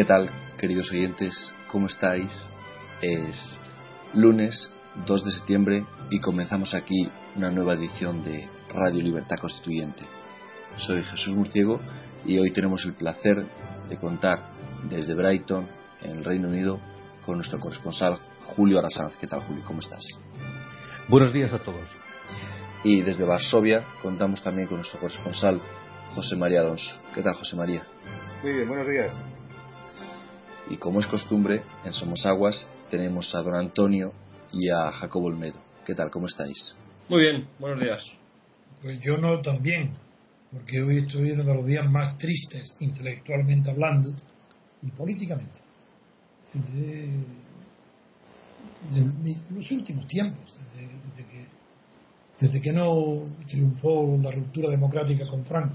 ¿Qué tal, queridos oyentes? ¿Cómo estáis? Es lunes 2 de septiembre y comenzamos aquí una nueva edición de Radio Libertad Constituyente. Soy Jesús Murciego y hoy tenemos el placer de contar desde Brighton, en el Reino Unido, con nuestro corresponsal Julio Arasanz. ¿Qué tal, Julio? ¿Cómo estás? Buenos días a todos. Y desde Varsovia contamos también con nuestro corresponsal José María Alonso. ¿Qué tal, José María? Muy bien, buenos días. Y como es costumbre, en Somos Aguas tenemos a don Antonio y a Jacobo Olmedo. ¿Qué tal? ¿Cómo estáis? Muy bien, buenos días. Pues yo no tan bien, porque hoy estoy uno de los días más tristes, intelectualmente hablando y políticamente, de, de los últimos tiempos, desde, desde, que, desde que no triunfó la ruptura democrática con Franco.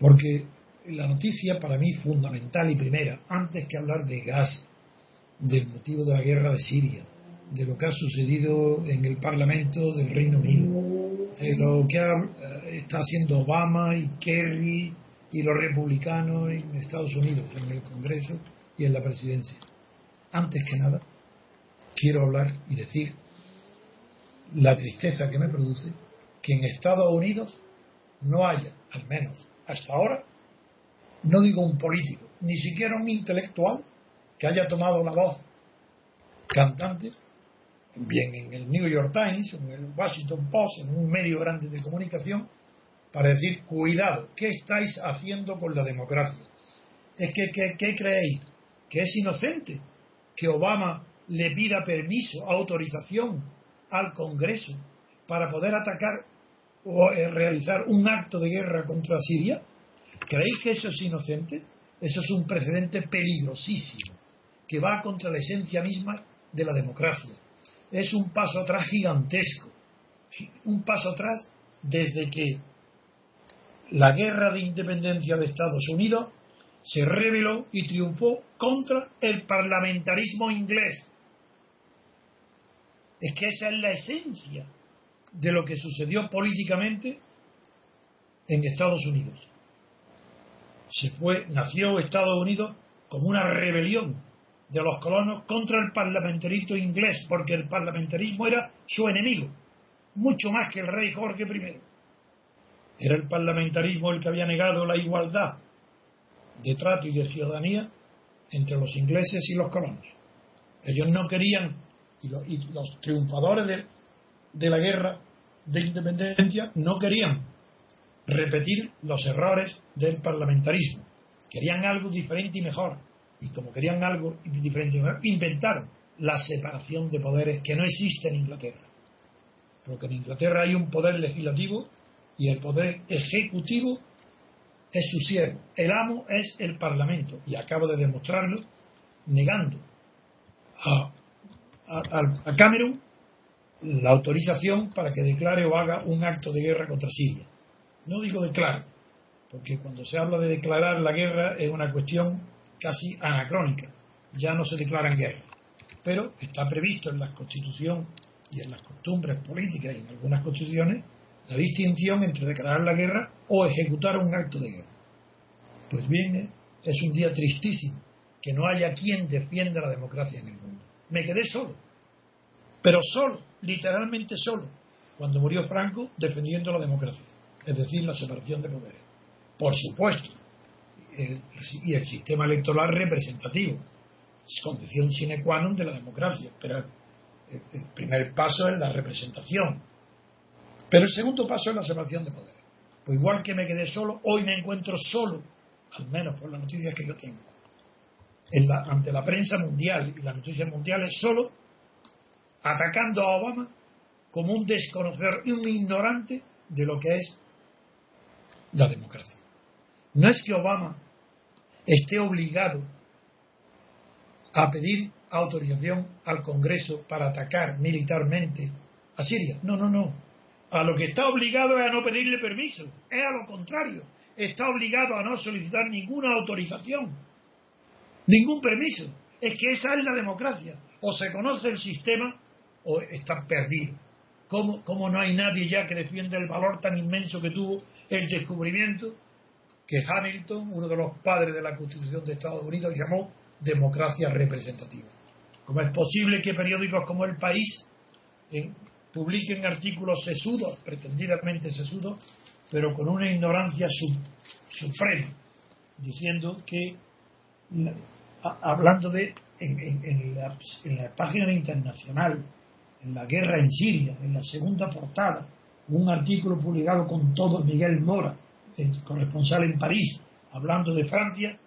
Porque la noticia para mí fundamental y primera, antes que hablar de gas, del motivo de la guerra de Siria, de lo que ha sucedido en el Parlamento del Reino Unido, de lo que ha, está haciendo Obama y Kerry y los republicanos en Estados Unidos, en el Congreso y en la presidencia. Antes que nada, quiero hablar y decir la tristeza que me produce que en Estados Unidos no haya, al menos hasta ahora, no digo un político, ni siquiera un intelectual que haya tomado la voz cantante, bien en el New York Times, en el Washington Post, en un medio grande de comunicación, para decir, cuidado, ¿qué estáis haciendo con la democracia? Es que, ¿qué, qué creéis? ¿Que es inocente? ¿Que Obama le pida permiso, autorización al Congreso para poder atacar o eh, realizar un acto de guerra contra Siria? ¿Creéis que eso es inocente? Eso es un precedente peligrosísimo, que va contra la esencia misma de la democracia. Es un paso atrás gigantesco, un paso atrás desde que la guerra de independencia de Estados Unidos se rebeló y triunfó contra el parlamentarismo inglés. Es que esa es la esencia de lo que sucedió políticamente en Estados Unidos se fue, nació Estados Unidos como una rebelión de los colonos contra el parlamentarismo inglés, porque el parlamentarismo era su enemigo, mucho más que el rey Jorge I. Era el parlamentarismo el que había negado la igualdad de trato y de ciudadanía entre los ingleses y los colonos. Ellos no querían, y los, y los triunfadores de, de la guerra de independencia no querían repetir los errores del parlamentarismo. Querían algo diferente y mejor. Y como querían algo diferente y mejor, inventaron la separación de poderes que no existe en Inglaterra. Porque en Inglaterra hay un poder legislativo y el poder ejecutivo es su siervo. El amo es el Parlamento. Y acabo de demostrarlo negando a, a, a Cameron la autorización para que declare o haga un acto de guerra contra Siria. No digo declarar, porque cuando se habla de declarar la guerra es una cuestión casi anacrónica, ya no se declaran guerra. Pero está previsto en la Constitución y en las costumbres políticas y en algunas constituciones la distinción entre declarar la guerra o ejecutar un acto de guerra. Pues bien, es un día tristísimo que no haya quien defienda la democracia en el mundo. Me quedé solo, pero solo, literalmente solo, cuando murió Franco defendiendo la democracia, es decir, la separación de poderes. Por supuesto, y el sistema electoral representativo, condición sine qua non de la democracia, pero el primer paso es la representación. Pero el segundo paso es la separación de poderes. Pues igual que me quedé solo, hoy me encuentro solo, al menos por las noticias que yo tengo, ante la prensa mundial y las noticias mundiales, solo atacando a Obama como un desconocedor y un ignorante de lo que es la democracia. No es que Obama esté obligado a pedir autorización al Congreso para atacar militarmente a Siria. No, no, no. A lo que está obligado es a no pedirle permiso. Es a lo contrario. Está obligado a no solicitar ninguna autorización. Ningún permiso. Es que esa es la democracia. O se conoce el sistema o está perdido. ¿Cómo, ¿Cómo, no hay nadie ya que defienda el valor tan inmenso que tuvo el descubrimiento que Hamilton, uno de los padres de la Constitución de Estados Unidos, llamó democracia representativa? ¿Cómo es posible que periódicos como El País publiquen artículos sesudos, pretendidamente sesudos, pero con una ignorancia suprema, diciendo que, hablando de, en la página internacional, en la guerra en Siria, en la segunda portada, un artículo publicado con todo Miguel Mora, el corresponsal en París, hablando de Francia,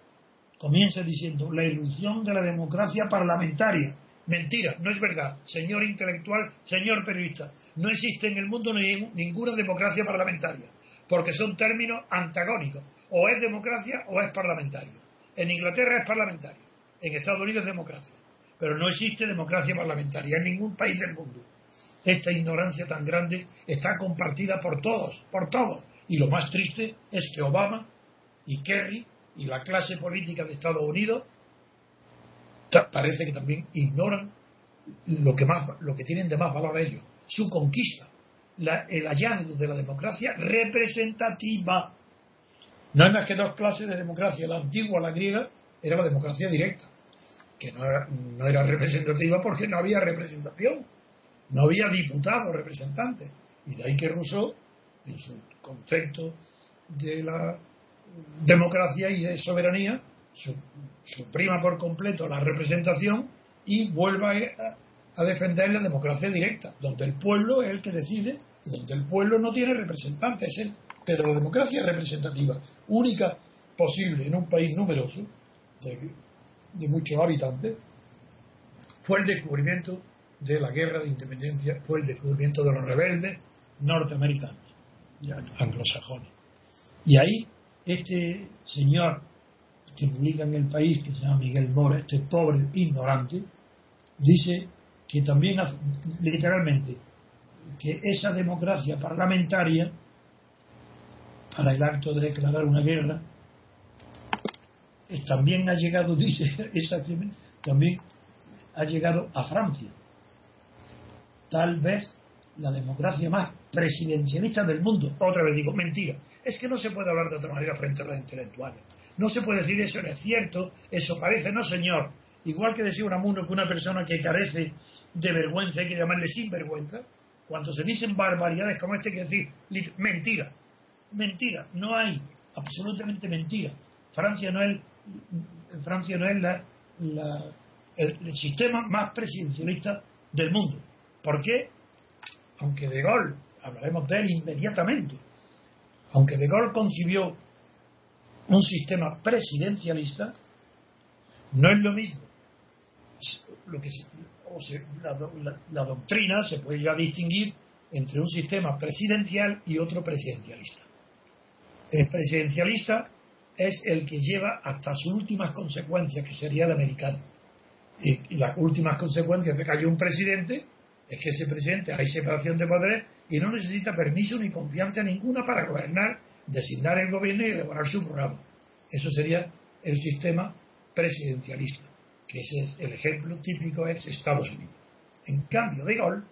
comienza diciendo la ilusión de la democracia parlamentaria. Mentira, no es verdad. Señor intelectual, señor periodista, no existe en el mundo ninguna democracia parlamentaria, porque son términos antagónicos. O es democracia o es parlamentario. En Inglaterra es parlamentario, en Estados Unidos es democracia, pero no existe democracia parlamentaria en ningún país del mundo. Esta ignorancia tan grande está compartida por todos, por todos. Y lo más triste es que Obama y Kerry y la clase política de Estados Unidos parece que también ignoran lo que, más, lo que tienen de más valor ellos, su conquista, el hallazgo de la democracia representativa. No hay más que dos clases de democracia, la antigua, la griega, era la democracia directa, que no era, representativa porque no había representación, no había diputados representantes. Y de ahí que Rousseau, en su concepto de la democracia y de soberanía, suprima por completo la representación y vuelva a, defender la democracia directa, donde el pueblo es el que decide donde el pueblo no tiene representantes, es pero la democracia representativa, única posible en un país numeroso, muchos habitantes, fue el descubrimiento de la guerra de independencia, fue el descubrimiento de los rebeldes norteamericanos, anglosajones. Y ahí este señor que publica en el país, que se llama Miguel Mora, este pobre ignorante, dice que también, literalmente, que esa democracia parlamentaria, para el acto de declarar una guerra, también ha llegado, dice, exactamente, también ha llegado a Francia. Tal vez la democracia más presidencialista del mundo. Otra vez digo, mentira. Es que no se puede hablar de otra manera frente a los intelectuales. No se puede decir eso no es cierto, eso parece, no señor. Igual que decía Unamuno que una persona que carece de vergüenza hay que llamarle sinvergüenza, cuando se dicen barbaridades como este, hay que decir mentira. Mentira, no hay, absolutamente mentira. Francia no es, Francia no es la, el, sistema más presidencialista del mundo. ¿Por qué? Aunque De Gaulle, hablaremos de él inmediatamente, aunque De Gaulle concibió un sistema presidencialista, no es lo mismo. Lo que la, doctrina se puede ya distinguir entre un sistema presidencial y otro presidencialista. El presidencialista es el que lleva hasta sus últimas consecuencias, que sería el americano. Y, las últimas consecuencias de que haya un presidente es que ese presidente hay separación de poderes y no necesita permiso ni confianza ninguna para gobernar, designar el gobierno y elaborar su programa. Eso sería el sistema presidencialista, que ese es el ejemplo típico es Estados Unidos. En cambio, De Gaulle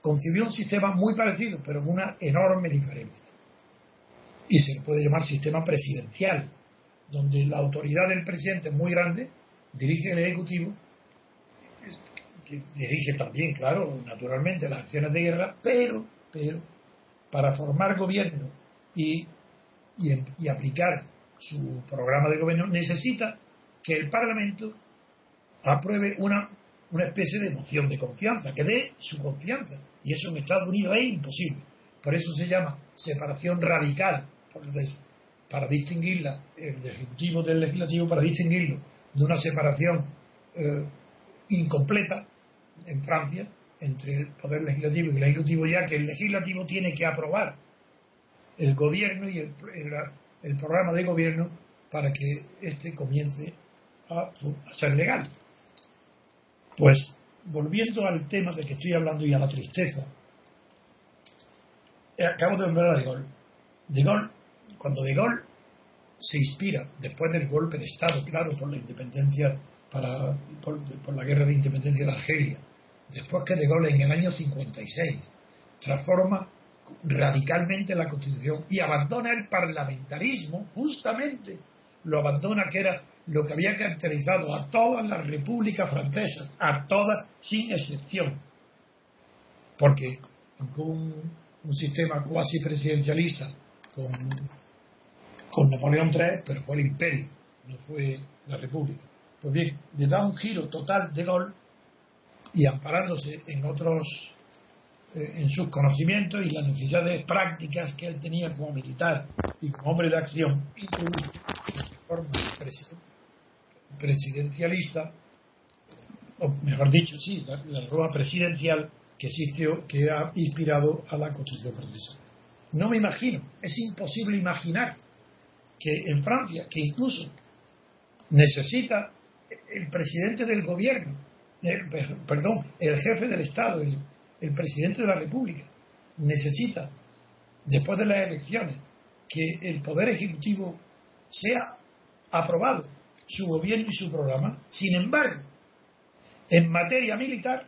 concibió un sistema muy parecido, pero con una enorme diferencia. Y se le puede llamar sistema presidencial, donde la autoridad del presidente es muy grande, dirige el Ejecutivo, dirige también, claro, naturalmente las acciones de guerra, pero, pero para formar gobierno y, y, aplicar su programa de gobierno necesita que el Parlamento apruebe una, una especie de moción de confianza, que dé su confianza. Y eso en Estados Unidos es imposible. Por eso se llama separación radical, para distinguirla, el Ejecutivo del Legislativo, para distinguirlo de una separación eh, incompleta en Francia entre el Poder Legislativo y el Ejecutivo, ya que el Legislativo tiene que aprobar el gobierno y el, el, programa de gobierno para que éste comience a, ser legal. Pues, volviendo al tema de que estoy hablando y a la tristeza, eh, acabo de volver a De Gaulle. De Gaulle, cuando De Gaulle se inspira, después del golpe de Estado, claro, por la independencia, para, por, la guerra de independencia de Argelia, después que De Gaulle en el año 56 transforma radicalmente la Constitución y abandona el parlamentarismo, justamente lo abandona que era lo que había caracterizado a todas las repúblicas francesas, a todas sin excepción, porque con un, un sistema cuasi presidencialista con, con Napoleón III, pero fue el imperio, no fue la república. Pues bien, le da un giro total de Gaulle y amparándose en otros eh, en sus conocimientos y las necesidades prácticas que él tenía como militar y como hombre de acción y forma presidencialista o mejor dicho sí la, la presidencial que existió que ha inspirado a la constitución francesa no me imagino es imposible imaginar que en Francia que incluso necesita el presidente del gobierno el, perdón, el jefe del Estado, el, presidente de la República, necesita, después de las elecciones, que el Poder Ejecutivo sea aprobado su gobierno y su programa. Sin embargo, en materia militar,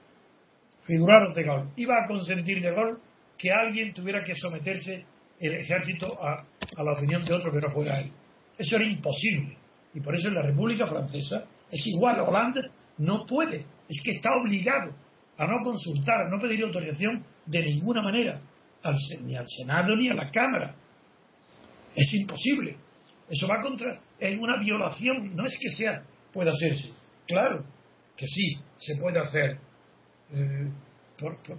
figuraros de Gaulle, iba a consentir de Gaulle que alguien tuviera que someterse el ejército a, la opinión de otro que no fuera él. Eso era imposible. Y por eso en la República Francesa es igual. Holanda no puede es que está obligado a no consultar, a no pedir autorización de ninguna manera, ni al Senado ni a la Cámara. Es imposible. Eso va contra, es una violación, no es que sea, pueda hacerse. Claro que sí, se puede hacer, eh,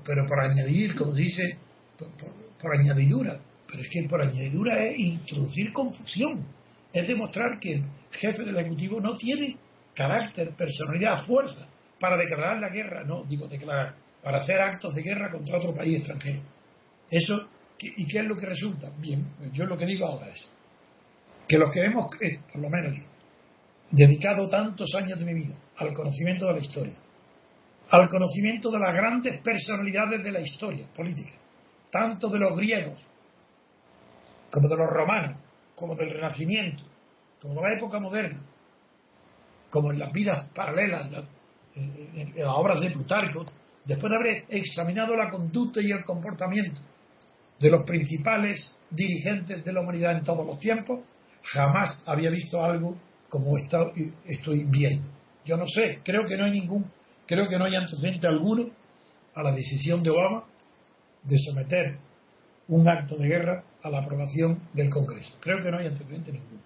pero por añadir, como dice, por, añadidura. Pero es que por añadidura es introducir confusión, es demostrar que el jefe del Ejecutivo no tiene carácter, personalidad, fuerza para declarar la guerra, no digo declarar, para hacer actos de guerra contra otro país extranjero. Eso, ¿y qué es lo que resulta? Bien, yo lo que digo ahora es que los que hemos, eh, por lo menos dedicado tantos años de mi vida al conocimiento de la historia, al conocimiento de las grandes personalidades de la historia política, tanto de los griegos como de los romanos, como del Renacimiento, como de la época moderna, como en las vidas paralelas, en, las obras de Plutarco, después de haber examinado la conducta y el comportamiento de los principales dirigentes de la humanidad en todos los tiempos, jamás había visto algo como estoy viendo. Yo no sé, creo que no hay ningún, creo que no hay antecedente alguno a la decisión de Obama de someter un acto de guerra a la aprobación del Congreso. Creo que no hay antecedente ninguno.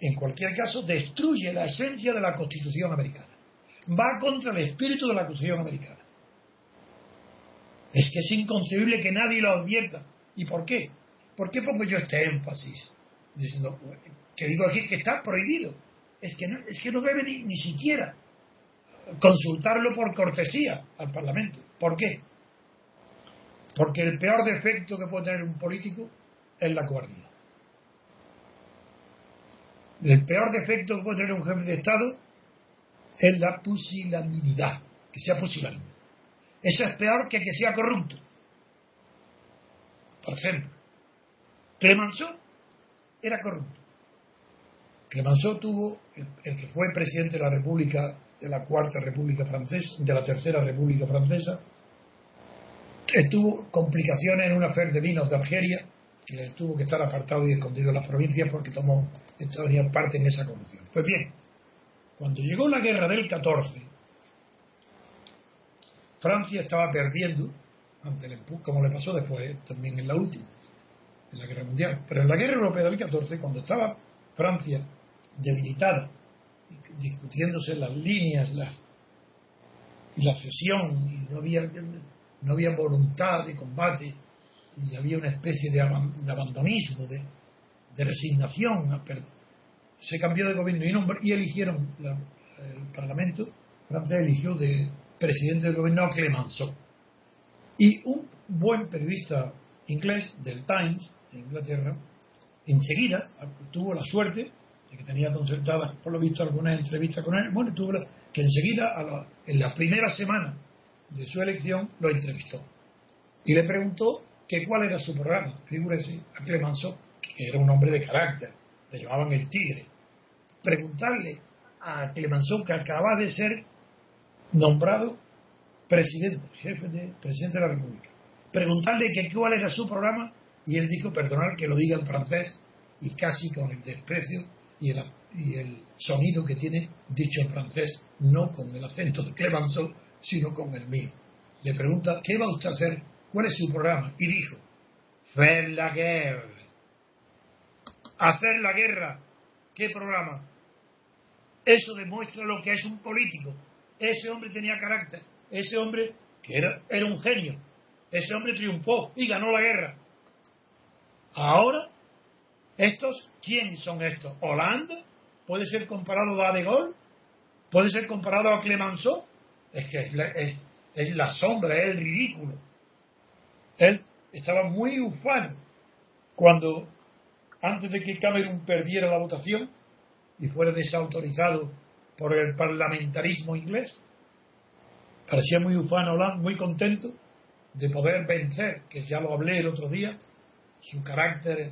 En cualquier caso, destruye la esencia de la Constitución americana va contra el espíritu de la Constitución americana. Es que es inconcebible que nadie lo advierta. ¿Y por qué? ¿Por qué pongo yo este énfasis? Diciendo que digo aquí que está prohibido. Es que no, es que no debe ni, siquiera consultarlo por cortesía al Parlamento. ¿Por qué? Porque el peor defecto que puede tener un político es la cobardía. El peor defecto que puede tener un jefe de Estado es la pusilanimidad, que sea pusilánime. Eso es peor que que sea corrupto. Por ejemplo, Clemenceau era corrupto. Clemenceau tuvo, el, que fue presidente de la República, de la Cuarta República Francesa, de la Tercera República Francesa, tuvo complicaciones en una fe de vinos de Argeria, que tuvo que estar apartado y escondido en las provincias porque tomó, tenía parte en esa corrupción. Pues bien, cuando llegó la guerra del 14, Francia estaba perdiendo ante el como le pasó después también en la última, en la guerra mundial. Pero en la guerra europea del 14, cuando estaba Francia debilitada, discutiéndose las líneas las, y la cesión, y no había, no había voluntad de combate, y había una especie de, abandonismo, de, resignación. Se cambió de gobierno y, y eligieron, el Parlamento francés eligió de presidente del gobierno a Clemenceau. Y un buen periodista inglés del Times de Inglaterra, enseguida tuvo la suerte de que tenía concertadas, por lo visto, algunas entrevistas con él, bueno, tuvo que enseguida, en la primera semana de su elección, lo entrevistó. Y le preguntó que cuál era su programa. Figúrese a Clemenceau, que era un hombre de carácter, le llamaban el tigre. Preguntarle a Clemenceau, que acaba de ser nombrado presidente, jefe de presidente de la República. Preguntarle que cuál era su programa y él dijo, perdonar que lo diga en francés y casi con el desprecio y el, y el sonido que tiene dicho en francés, no con el acento de Clemenceau, sino con el mío. Le pregunta, ¿qué va usted a hacer? ¿Cuál es su programa? Y dijo, faire la guerra. Hacer la guerra. ¿Qué programa? Eso demuestra lo que es un político. Ese hombre tenía carácter. Ese hombre, que era, era un genio, ese hombre triunfó y ganó la guerra. Ahora, estos, ¿quién son estos? ¿Hollande? ¿Puede ser comparado a De Gaulle? ¿Puede ser comparado a Clemenceau? Es que es la, es la sombra, es el ridículo. Él estaba muy ufano cuando, antes de que Cameron perdiera la votación y fuera desautorizado por el parlamentarismo inglés. Parecía muy ufano Hollande, muy contento de poder vencer, que ya lo hablé el otro día, su carácter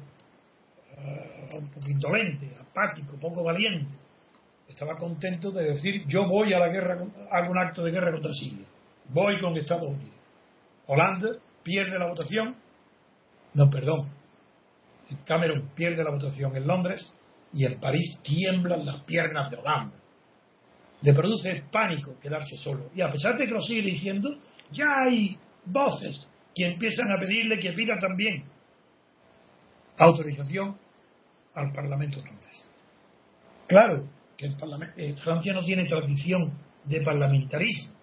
uh, un poco indolente, apático, poco valiente. Estaba contento de decir, yo voy a la guerra, hago un acto de guerra contra Siria, voy con Estados Unidos. Holanda pierde la votación, no, perdón, Cameron pierde la votación en Londres y en París tiemblan las piernas de Holanda le produce pánico quedarse solo. Y a pesar de que lo sigue diciendo, ya hay voces que empiezan a pedirle que pida también autorización al Parlamento francés. Claro que el eh, Francia no tiene tradición de parlamentarismo,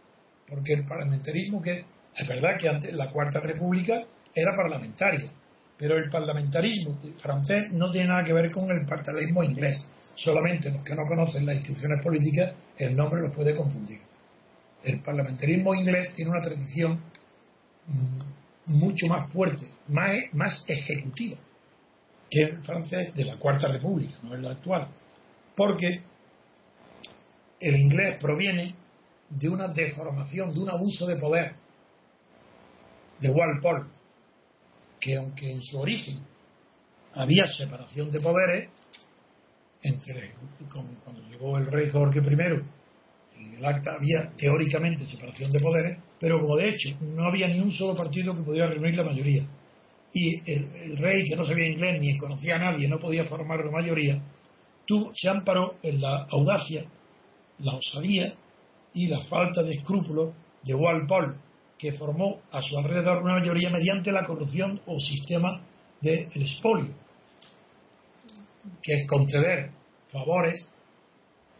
porque el parlamentarismo que es verdad que antes la Cuarta República era parlamentaria, pero el parlamentarismo francés no tiene nada que ver con el parlamentarismo inglés. Solamente los que no conocen las instituciones políticas, el nombre los puede confundir. El parlamentarismo inglés tiene una tradición mm, mucho más fuerte, más, más ejecutiva que el francés de la Cuarta República, no es la actual. Porque el inglés proviene de una deformación, de un abuso de poder de Walpole, que aunque en su origen había separación de poderes, entre cuando llegó el rey Jorge I, en el acta había teóricamente separación de poderes, pero como de hecho no había ni un solo partido que pudiera reunir la mayoría. Y el, rey, que no sabía inglés ni conocía a nadie, no podía formar la mayoría, tú, se amparó en la audacia, la osadía y la falta de escrúpulos de Walpole, que formó a su alrededor una mayoría mediante la corrupción o sistema del de expolio que es conceder favores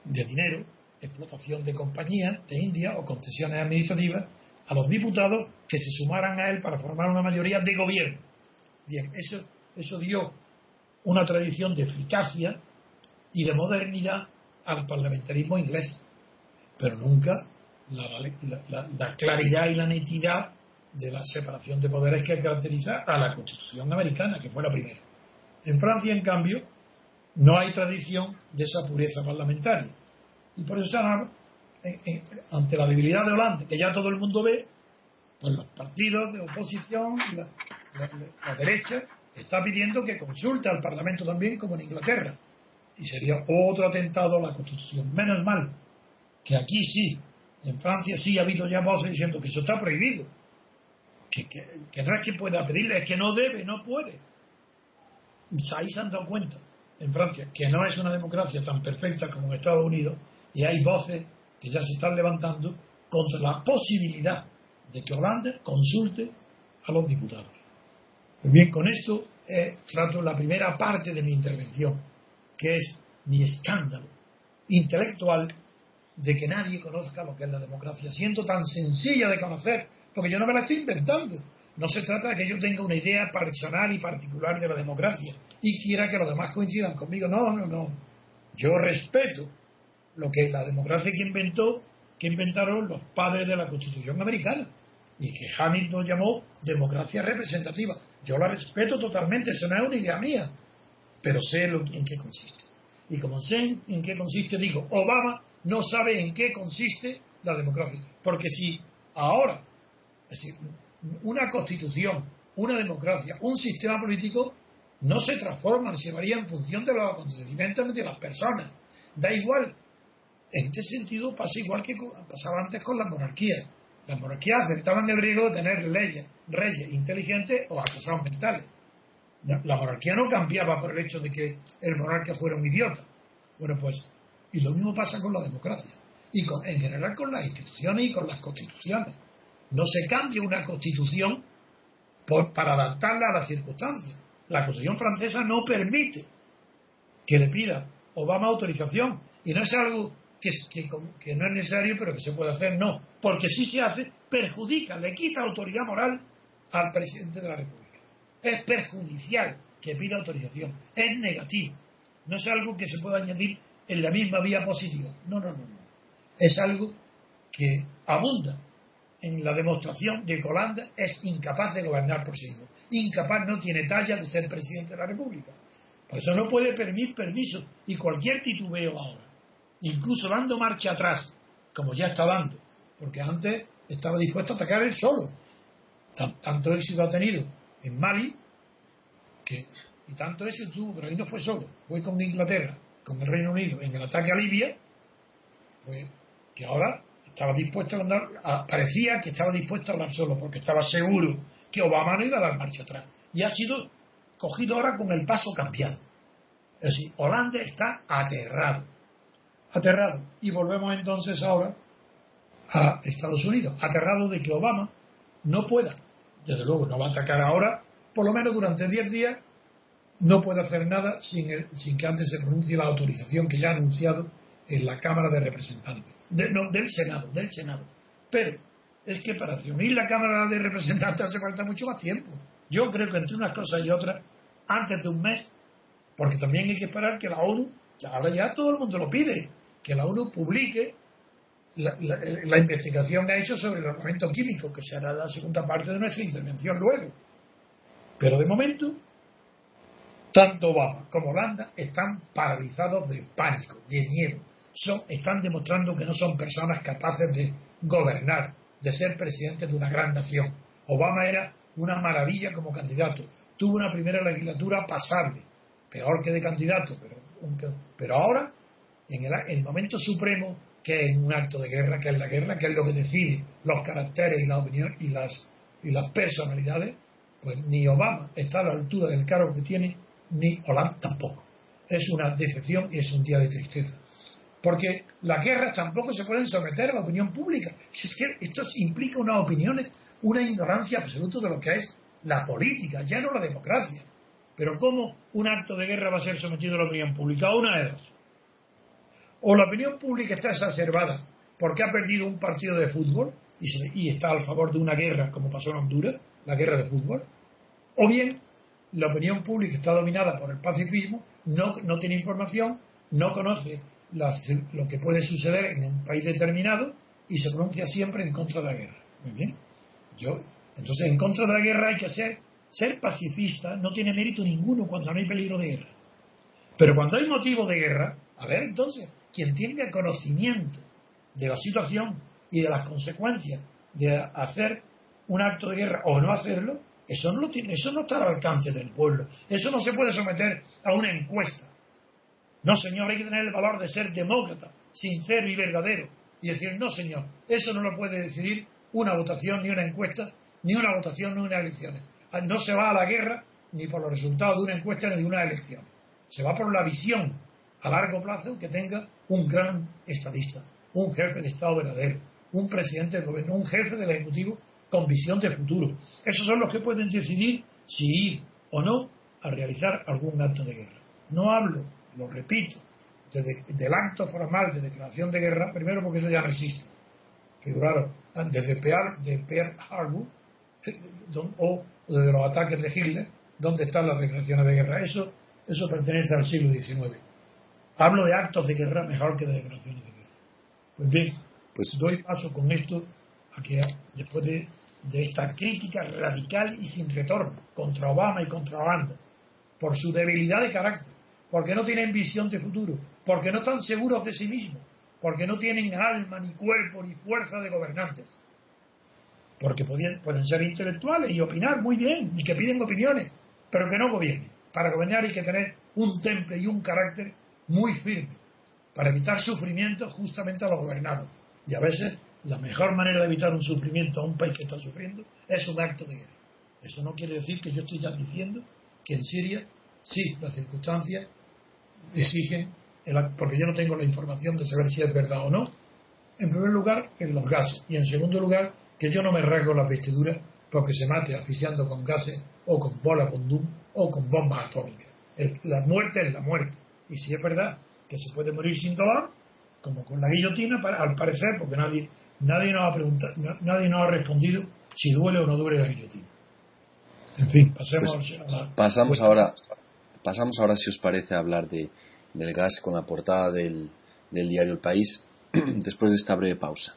de dinero, explotación de compañías de India o concesiones administrativas a los diputados que se sumaran a él para formar una mayoría de gobierno. Bien, eso, eso dio una tradición de eficacia y de modernidad al parlamentarismo inglés, pero nunca la, la, claridad y la nitidad de la separación de poderes que caracteriza a la Constitución americana, que fue la primera. En Francia, en cambio, no hay tradición de esa pureza parlamentaria. Y por eso, ante la debilidad de Holanda, que ya todo el mundo ve, pues los partidos de oposición la, derecha está pidiendo que consulte al Parlamento también, como en Inglaterra. Y sería otro atentado a la Constitución. Menos mal que aquí sí, en Francia sí ha habido ya voces diciendo que eso está prohibido. Que, que, no es que pueda pedirle, es que no debe, no puede. Ahí se han dado cuenta en Francia que no es una democracia tan perfecta como en Estados Unidos y hay voces que ya se están levantando contra la posibilidad de que Holanda consulte a los diputados. Pues bien, con esto eh, trato la primera parte de mi intervención, que es mi escándalo intelectual de que nadie conozca lo que es la democracia, siendo tan sencilla de conocer, porque yo no me la estoy inventando. No se trata de que yo tenga una idea personal y particular de la democracia y quiera que los demás coincidan conmigo. No, no, no. Yo respeto lo que la democracia que inventó, que inventaron los padres de la Constitución americana y que Hamilton llamó democracia representativa. Yo la respeto totalmente, eso no es una idea mía, pero sé en qué consiste. Y como sé en qué consiste, digo, Obama no sabe en qué consiste la democracia. Porque si ahora, una constitución, una democracia, un sistema político no se transforman, se varía en función de los acontecimientos de las personas. Da igual. En este sentido pasa igual que pasaba antes con la monarquía. Las monarquías aceptaban el riesgo de tener leyes, reyes inteligentes o acusados mentales. La monarquía no cambiaba por el hecho de que el monarca fuera un idiota. Bueno, pues y lo mismo pasa con la democracia. Y en general con las instituciones y con las constituciones. No se cambia una constitución para adaptarla a las circunstancias. La constitución francesa no permite que le pida Obama autorización. Y no es algo que, que, no es necesario, pero que se puede hacer, no. Porque si se hace, perjudica, le quita autoridad moral al presidente de la República. Es perjudicial que pida autorización. Es negativo. No es algo que se pueda añadir en la misma vía positiva. No, no, no, no. Es algo que abunda en la demostración de que Holanda es incapaz de gobernar por sí mismo. Incapaz, no tiene talla de ser presidente de la República. Por eso no puede permitir permiso y cualquier titubeo ahora, incluso dando marcha atrás, como ya está dando, porque antes estaba dispuesto a atacar él solo. Tanto éxito ha tenido en Mali, que, y tanto éxito tuvo, pero ahí no fue solo, fue con Inglaterra, con el Reino Unido en el ataque a Libia, pues, que ahora estaba dispuesto a andar, parecía que estaba dispuesto a hablar solo, porque estaba seguro que Obama no iba a dar marcha atrás. Y ha sido cogido ahora con el paso cambiado. Es decir, Holanda está aterrado. Aterrado. Y volvemos entonces ahora a Estados Unidos, aterrado de que Obama no pueda, desde luego no va a atacar ahora, por lo menos durante 10 días, no puede hacer nada sin, sin que antes se pronuncie la autorización que ya ha anunciado en la Cámara de Representantes, no, del Senado, del Senado. Pero es que para reunir la Cámara de Representantes hace falta mucho más tiempo. Yo creo que entre unas cosas y otras, antes de un mes, porque también hay que esperar que la ONU, ahora ya todo el mundo lo pide, que la ONU publique la, la, investigación que ha hecho sobre el armamento químico, que será la segunda parte de nuestra intervención luego. Pero de momento tanto Obama como Holanda están paralizados de pánico, de miedo. Son, están demostrando que no son personas capaces de gobernar, de ser presidentes de una gran nación. Obama era una maravilla como candidato. Tuvo una primera legislatura pasable, peor que de candidato, pero, pero ahora, en el, momento supremo, que es un acto de guerra, que es la guerra, que es lo que decide los caracteres y la opinión y las, y las personalidades, pues ni Obama está a la altura del cargo que tiene, ni Hollande tampoco. Es una decepción y es un día de tristeza. Porque las guerras tampoco se pueden someter a la opinión pública. Si es que esto implica una opinión, una ignorancia absoluta de lo que es la política, ya no la democracia. Pero ¿cómo un acto de guerra va a ser sometido a la opinión pública? Una de dos. O la opinión pública está exacerbada porque ha perdido un partido de fútbol y, y está a favor de una guerra como pasó en Honduras, la guerra de fútbol. O bien la opinión pública está dominada por el pacifismo, no, no tiene información, no conoce lo que puede suceder en un país determinado y se pronuncia siempre en contra de la guerra. Muy bien. Yo, entonces, en contra de la guerra hay que ser, ser pacifista, no tiene mérito ninguno cuando no hay peligro de guerra. Pero cuando hay motivo de guerra, a ver, entonces, quien tenga conocimiento de la situación y de las consecuencias de hacer un acto de guerra o no hacerlo, eso no, tiene, eso no está al alcance del pueblo. Eso no se puede someter a una encuesta. No, señor, hay que tener el valor de ser demócrata, sincero y verdadero. Y decir, no, señor, eso no lo puede decidir una votación, ni una encuesta, ni una votación, ni una elección. Ah, no se va a la guerra ni por los resultados de una encuesta ni de una elección. Se va por la visión a largo plazo que tenga un gran estadista, un jefe de Estado verdadero, un presidente del gobierno, un jefe del Ejecutivo con visión de futuro. Esos son los que pueden decidir si ir o no a realizar algún acto de guerra. No hablo, lo repito, del acto formal de declaración de guerra, primero porque eso ya no existe. Figuraron, desde Pearl, de Pearl Harbor eh, o desde los ataques de Hitler, donde están las declaraciones de guerra. Eso, eso pertenece al siglo XIX. Hablo de actos de guerra mejor que de declaraciones de guerra. Pues bien, pues doy paso con esto a que después de de esta crítica radical y sin retorno contra Obama y contra Obama por su debilidad de carácter, porque no tienen visión de futuro, porque no están seguros de sí mismos, porque no tienen alma, ni cuerpo, ni fuerza de gobernantes. Porque pueden, pueden ser intelectuales y opinar muy bien, y que piden opiniones, pero que no gobiernen. Para gobernar hay que tener un temple y un carácter muy firme, para evitar sufrimiento justamente a los gobernados. Y a veces la mejor manera de evitar un sufrimiento a un país que está sufriendo es un acto de guerra. Eso no quiere decir que yo estoy ya diciendo que en Siria sí, las circunstancias exigen, porque yo no tengo la información de saber si es verdad o no, en primer lugar, en los gases, y en segundo lugar, que yo no me rasgo las vestiduras porque se mate asfixiando con gases o con bola con dum o con bombas atómicas. la muerte es la muerte. Y si es verdad que se puede morir sin dolor, como con la guillotina, al parecer, porque nadie Nadie nos ha preguntado, nadie nos ha respondido si duele o no duele la guillotina. En fin, pasemos pues pasamos ahora, pasamos ahora si os parece a hablar de, del gas con la portada del, del diario El País después de esta breve pausa.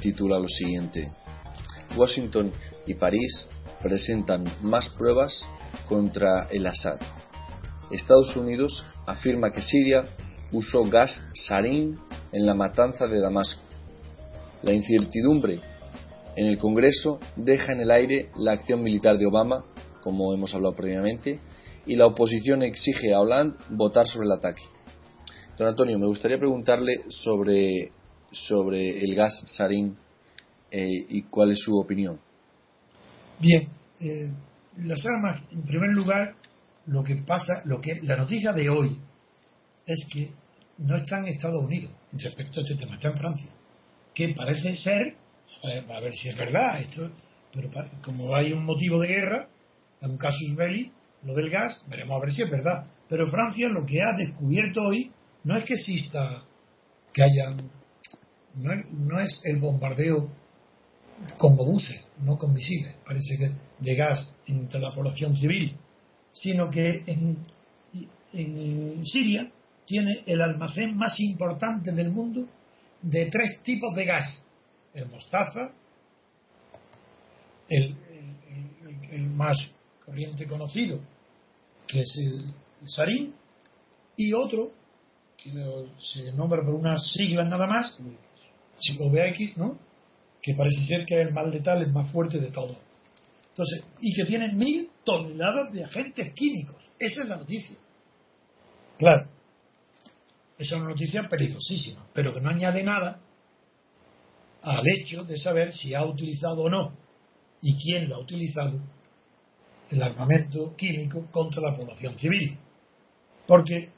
Titula lo siguiente. Washington y París presentan más pruebas contra el Assad. Estados Unidos afirma que Siria usó gas sarín en la matanza de Damasco. La incertidumbre en el Congreso deja en el aire la acción militar de Obama, como hemos hablado previamente, y la oposición exige a Hollande votar sobre el ataque. Don Antonio, me gustaría preguntarle sobre sobre el gas sarín eh, y cuál es su opinión. Bien, eh, las armas, en primer lugar, lo que pasa, lo que la noticia de hoy es que no está en Estados Unidos respecto a este tema, está en Francia, que parece ser, a ver si es verdad esto, pero como hay un motivo de guerra, un casus belli, lo del gas, veremos a ver si es verdad. Pero Francia lo que ha descubierto hoy no es que exista que haya no es, el bombardeo con buses, no con misiles, parece que de gas entre la población civil, sino que en, en Siria tiene el almacén más importante del mundo de tres tipos de gas. El mostaza, el, el, más corriente conocido, que es el, sarín, y otro, que se nombra por unas siglas nada más, X, ¿no? Que parece ser que es el mal letal, el más fuerte de todos. Entonces, y que tiene mil toneladas de agentes químicos. Esa es la noticia. Claro. Esa es una noticia peligrosísima, pero que no añade nada al hecho de saber si ha utilizado o no y quién lo ha utilizado el armamento químico contra la población civil. Porque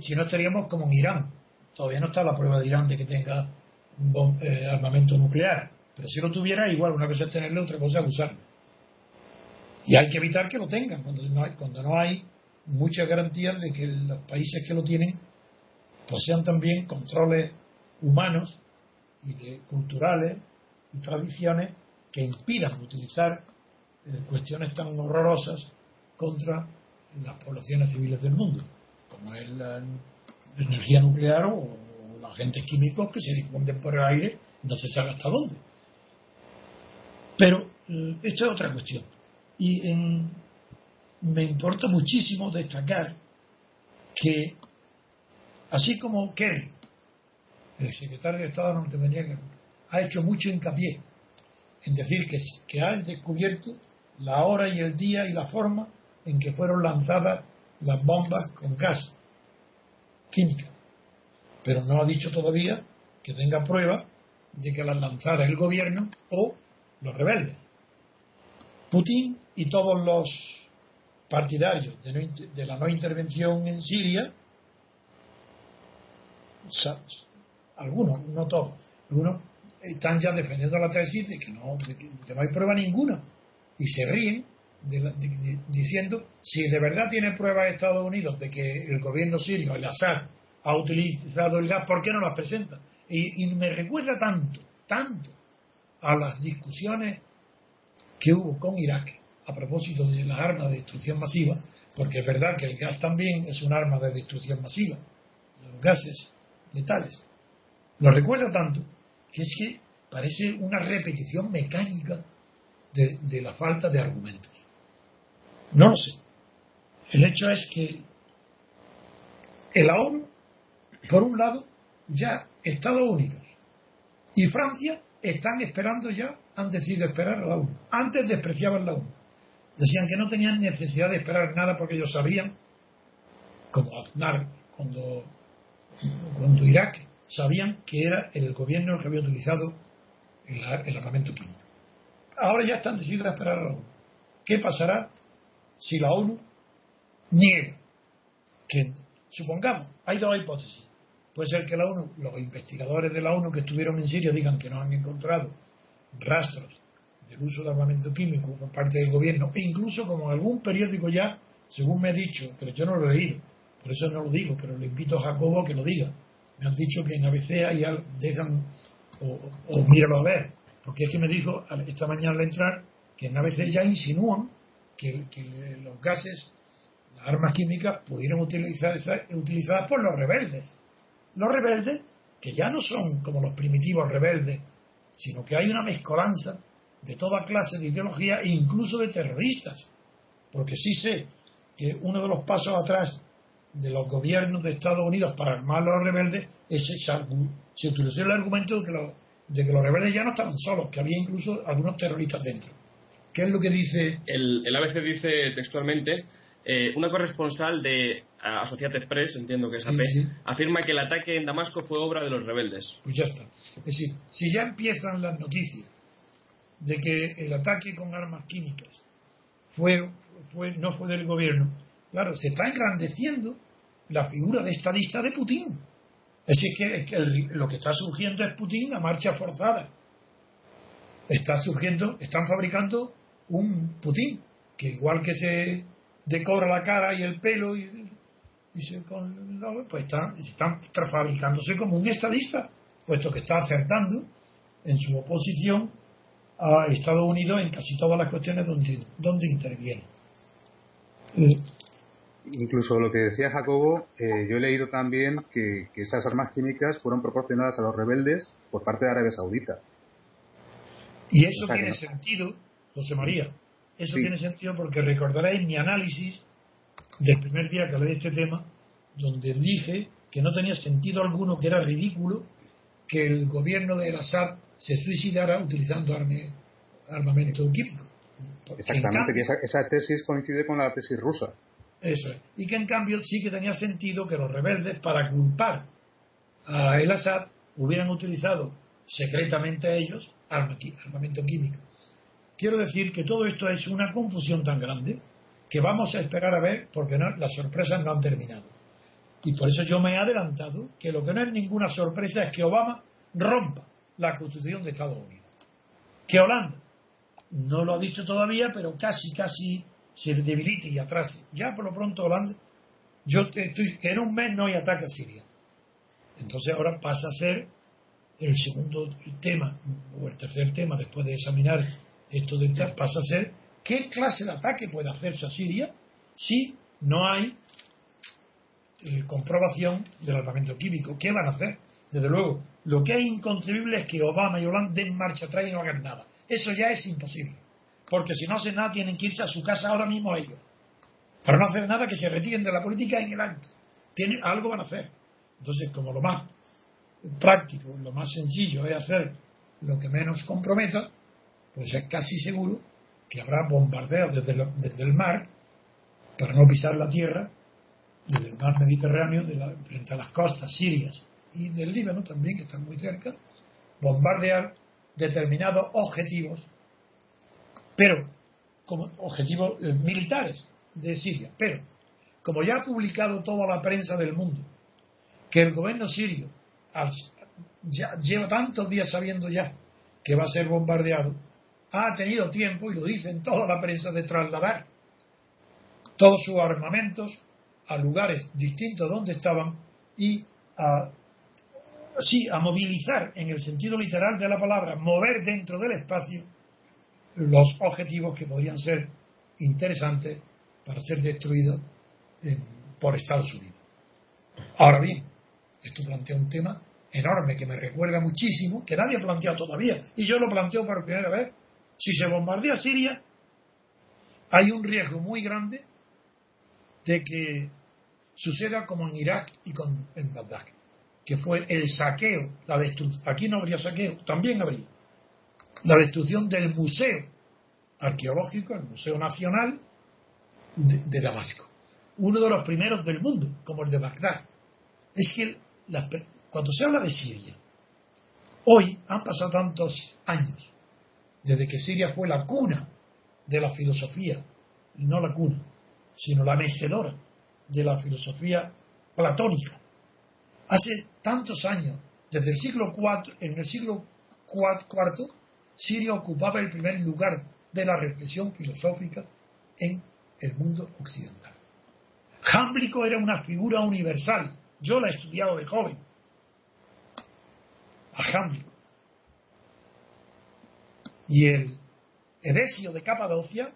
si no estaríamos como en Irán. Todavía no está la prueba de Irán de que tenga eh, armamento nuclear. Pero si lo tuviera, igual una cosa es tenerlo, otra cosa es usarlo. Y hay que evitar que lo tengan cuando no hay, cuando no hay muchas garantías de que los países que lo tienen posean también controles humanos y de, culturales y tradiciones que impidan utilizar eh, cuestiones tan horrorosas contra las poblaciones civiles del mundo, como es la, energía nuclear o, agentes químicos que se difunden por el aire no se sabe hasta dónde. Pero eh, esto es otra cuestión. Y me importa muchísimo destacar que, así como Kerry, el secretario de Estado norteamericano, ha hecho mucho hincapié en decir que, que ha descubierto la hora y el día y la forma en que fueron lanzadas las bombas con gas química. Pero no ha dicho todavía que tenga prueba de que las lanzara el gobierno o los rebeldes. Putin y todos los partidarios de, la no intervención en Siria, algunos, no todos, algunos están ya defendiendo la tesis de que no, no hay prueba ninguna y se ríen diciendo si de verdad tiene pruebas Estados Unidos de que el gobierno sirio, el Assad, ha utilizado el gas, ¿por qué no las presenta? y me recuerda tanto, tanto a las discusiones que hubo con Irak a propósito de las armas de destrucción masiva, porque es verdad que el gas también es un arma de destrucción masiva, los gases letales. Lo recuerda tanto que es que parece una repetición mecánica de, la falta de argumentos. No lo sé. El hecho es que el ONU, por un lado, ya Estados Unidos y Francia están esperando ya, han decidido esperar a la ONU. Antes despreciaban la ONU. Decían que no tenían necesidad de esperar nada porque ellos sabían, como Aznar cuando, cuando Irak, sabían que era el gobierno el que había utilizado el, el armamento químico. Ahora ya están decididos a esperar a la ONU. ¿Qué pasará si la ONU niega que, supongamos, hay dos hipótesis. Puede ser que la ONU, los investigadores de la ONU que estuvieron en Siria digan que no han encontrado rastros del uso de armamento químico por parte del gobierno, e incluso como algún periódico ya, según me ha dicho, pero yo no lo he leído, por eso no lo digo, pero le invito a Jacobo a que lo diga. Me han dicho que en ABC ya dejan, o, o míralo a ver, porque es que me dijo esta mañana al entrar que en ABC ya insinúan que, los gases, las armas químicas, pudieron utilizar, utilizadas por los rebeldes. Los rebeldes, que ya no son como los primitivos rebeldes, sino que hay una mezcolanza de toda clase de ideología e incluso de terroristas. Porque sí sé que uno de los pasos atrás de los gobiernos de Estados Unidos para armar a los rebeldes es se utilizó el argumento de que los de que los rebeldes ya no estaban solos, que había incluso algunos terroristas dentro. ¿Qué es lo que dice? El, el ABC dice textualmente, eh, una corresponsal de Associated Press, entiendo que es AP, afirma que el ataque en Damasco fue obra de los rebeldes. Pues ya está. Es decir, si ya empiezan las noticias de que el ataque con armas químicas fue, fue, no fue del gobierno, claro, se está engrandeciendo la figura de estadista de Putin. Es que, lo que está surgiendo es Putin a marcha forzada. Está surgiendo, están fabricando un Putin, que igual que se decora la cara y el pelo y, se, pues están, están fabricándose como un estadista, puesto que está acertando en su oposición a Estados Unidos en casi todas las cuestiones donde, donde interviene. Incluso lo que decía Jacobo, eh, yo he leído también que, esas armas químicas fueron proporcionadas a los rebeldes por parte de Arabia Saudita. Y eso tiene sentido, José María, eso tiene sentido porque recordaréis mi análisis del primer día que hablé de este tema, donde dije que no tenía sentido alguno, que era ridículo que el gobierno de Assad se suicidara utilizando armamento químico. Exactamente, que esa tesis coincide con la tesis rusa. Eso Y que en cambio sí que tenía sentido que los rebeldes, para culpar a el Assad, hubieran utilizado secretamente a ellos armamento químico. Quiero decir que todo esto es una confusión tan grande que vamos a esperar a ver porque no, las sorpresas no han terminado. Y por eso yo me he adelantado que lo que no es ninguna sorpresa es que Obama rompa la Constitución de Estados Unidos. Que Holanda, no lo ha dicho todavía, pero casi, casi se debilite y atrase. Ya por lo pronto Holanda, yo estoy, que en un mes no hay ataque a Siria. Entonces ahora pasa a ser el segundo tema, o el tercer tema, después de examinar esto de pasa a ser qué clase de ataque puede hacerse a Siria si no hay eh, comprobación del armamento químico. ¿Qué van a hacer? Desde luego, lo que es inconcebible es que Obama y Hollande den marcha atrás y no hagan nada. Eso ya es imposible. Porque si no hacen nada, tienen que irse a su casa ahora mismo ellos. Para no hacer nada, que se retiren de la política en el acto. Tienen, algo van a hacer. Entonces, como lo más práctico, lo más sencillo es hacer lo que menos comprometa, pues es casi seguro que habrá bombardeos desde, desde el mar para no pisar la tierra, desde el mar Mediterráneo, frente a las costas sirias y del Líbano también, que están muy cerca, bombardear determinados objetivos, pero como objetivos eh, militares de Siria. Pero, como ya ha publicado toda la prensa del mundo, que el gobierno sirio lleva tantos días sabiendo ya que va a ser bombardeado, ha tenido tiempo, y lo dicen toda la prensa, de trasladar todos sus armamentos a lugares distintos donde estaban y a, sí, a movilizar en el sentido literal de la palabra, mover dentro del espacio los objetivos que podrían ser interesantes para ser destruidos por Estados Unidos. Ahora bien, esto plantea un tema enorme que me recuerda muchísimo, que nadie ha planteado todavía, y yo lo planteo por primera vez. Si se bombardea Siria, hay un riesgo muy grande de que suceda como en Irak y con, en Bagdad, que fue el saqueo, la destrucción, aquí no habría saqueo, también habría, la destrucción del museo arqueológico, el Museo Nacional de, Damasco, uno de los primeros del mundo, como el de Bagdad. Es que cuando se habla de Siria, hoy han pasado tantos años desde que Siria fue la cuna de la filosofía, y no la cuna, sino la mecedora de la filosofía platónica. Hace tantos años, desde el siglo IV, en el siglo IV, Siria ocupaba el primer lugar de la reflexión filosófica en el mundo occidental. Jámblico era una figura universal. Yo la he estudiado de joven. A Jámblico. Y el Edesio de Capadocia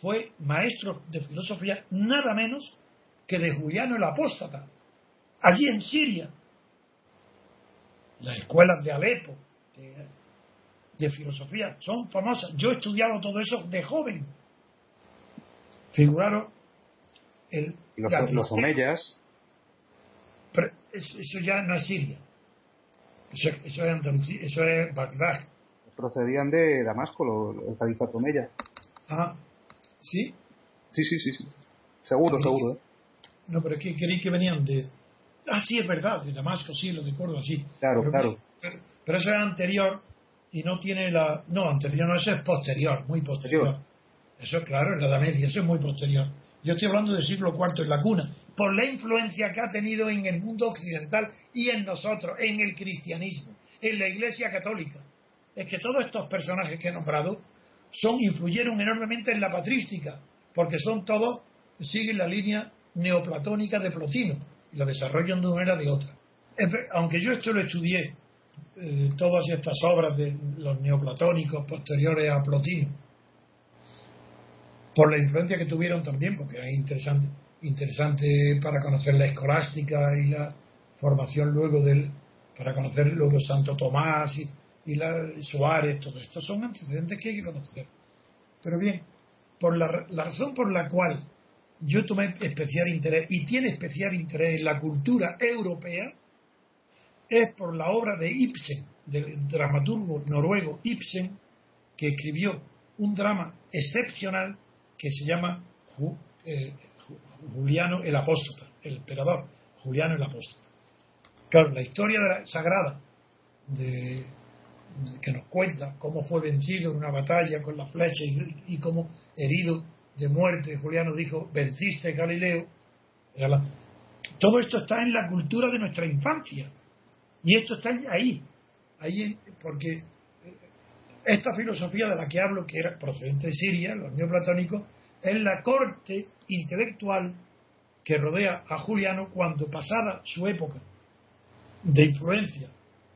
fue maestro de filosofía nada menos que de Juliano el Apóstata, allí en Siria. Las escuelas de Alepo, de, filosofía, son famosas. Yo he estudiado todo eso de joven. Figuraron el, los, los omeyas. eso, ya no es Siria. Eso, eso es Andalucía, eso es Bagdad. Procedían de Damasco, el califato omeya. Ah, ¿sí? Sí, sí, sí, sí. Seguro, seguro. ¿eh? No, pero que creí que venían de. Ah, sí, es verdad, de Damasco, sí, lo de Córdoba, sí. Claro, claro. Pero, eso es anterior y no tiene la. No, anterior, no, eso es posterior, muy posterior. Eso es claro, en la Edad Media, eso es muy posterior. Yo estoy hablando del siglo IV en la cuna, por la influencia que ha tenido en el mundo occidental y en nosotros, en el cristianismo, en la Iglesia Católica. Es que todos estos personajes que he nombrado son, influyeron enormemente en la patrística, porque son todos, siguen la línea neoplatónica de Plotino y la desarrollan de una manera de otra. Aunque yo esto lo estudié, eh, todas estas obras de los neoplatónicos posteriores a Plotino, por la influencia que tuvieron también, porque es interesante, interesante para conocer la escolástica y la formación luego del, para conocer luego Santo Tomás y, y la, Suárez, todo esto son antecedentes que hay que conocer. Pero bien, por la, la razón por la cual yo tomé especial interés y tiene especial interés en la cultura europea es por la obra de Ibsen, del dramaturgo noruego Ibsen, que escribió un drama excepcional que se llama eh, Juliano el Apóstol, el emperador Juliano el Apóstol. Claro, la historia sagrada de, que nos cuenta cómo fue vencido en una batalla con la flecha y cómo herido de muerte, Juliano dijo, venciste Galileo. Todo esto está en la cultura de nuestra infancia. Y esto está ahí, ahí porque esta filosofía de la que hablo, que era procedente de Siria, los neoplatónicos, es la corte intelectual que rodea a Juliano cuando pasada su época de influencia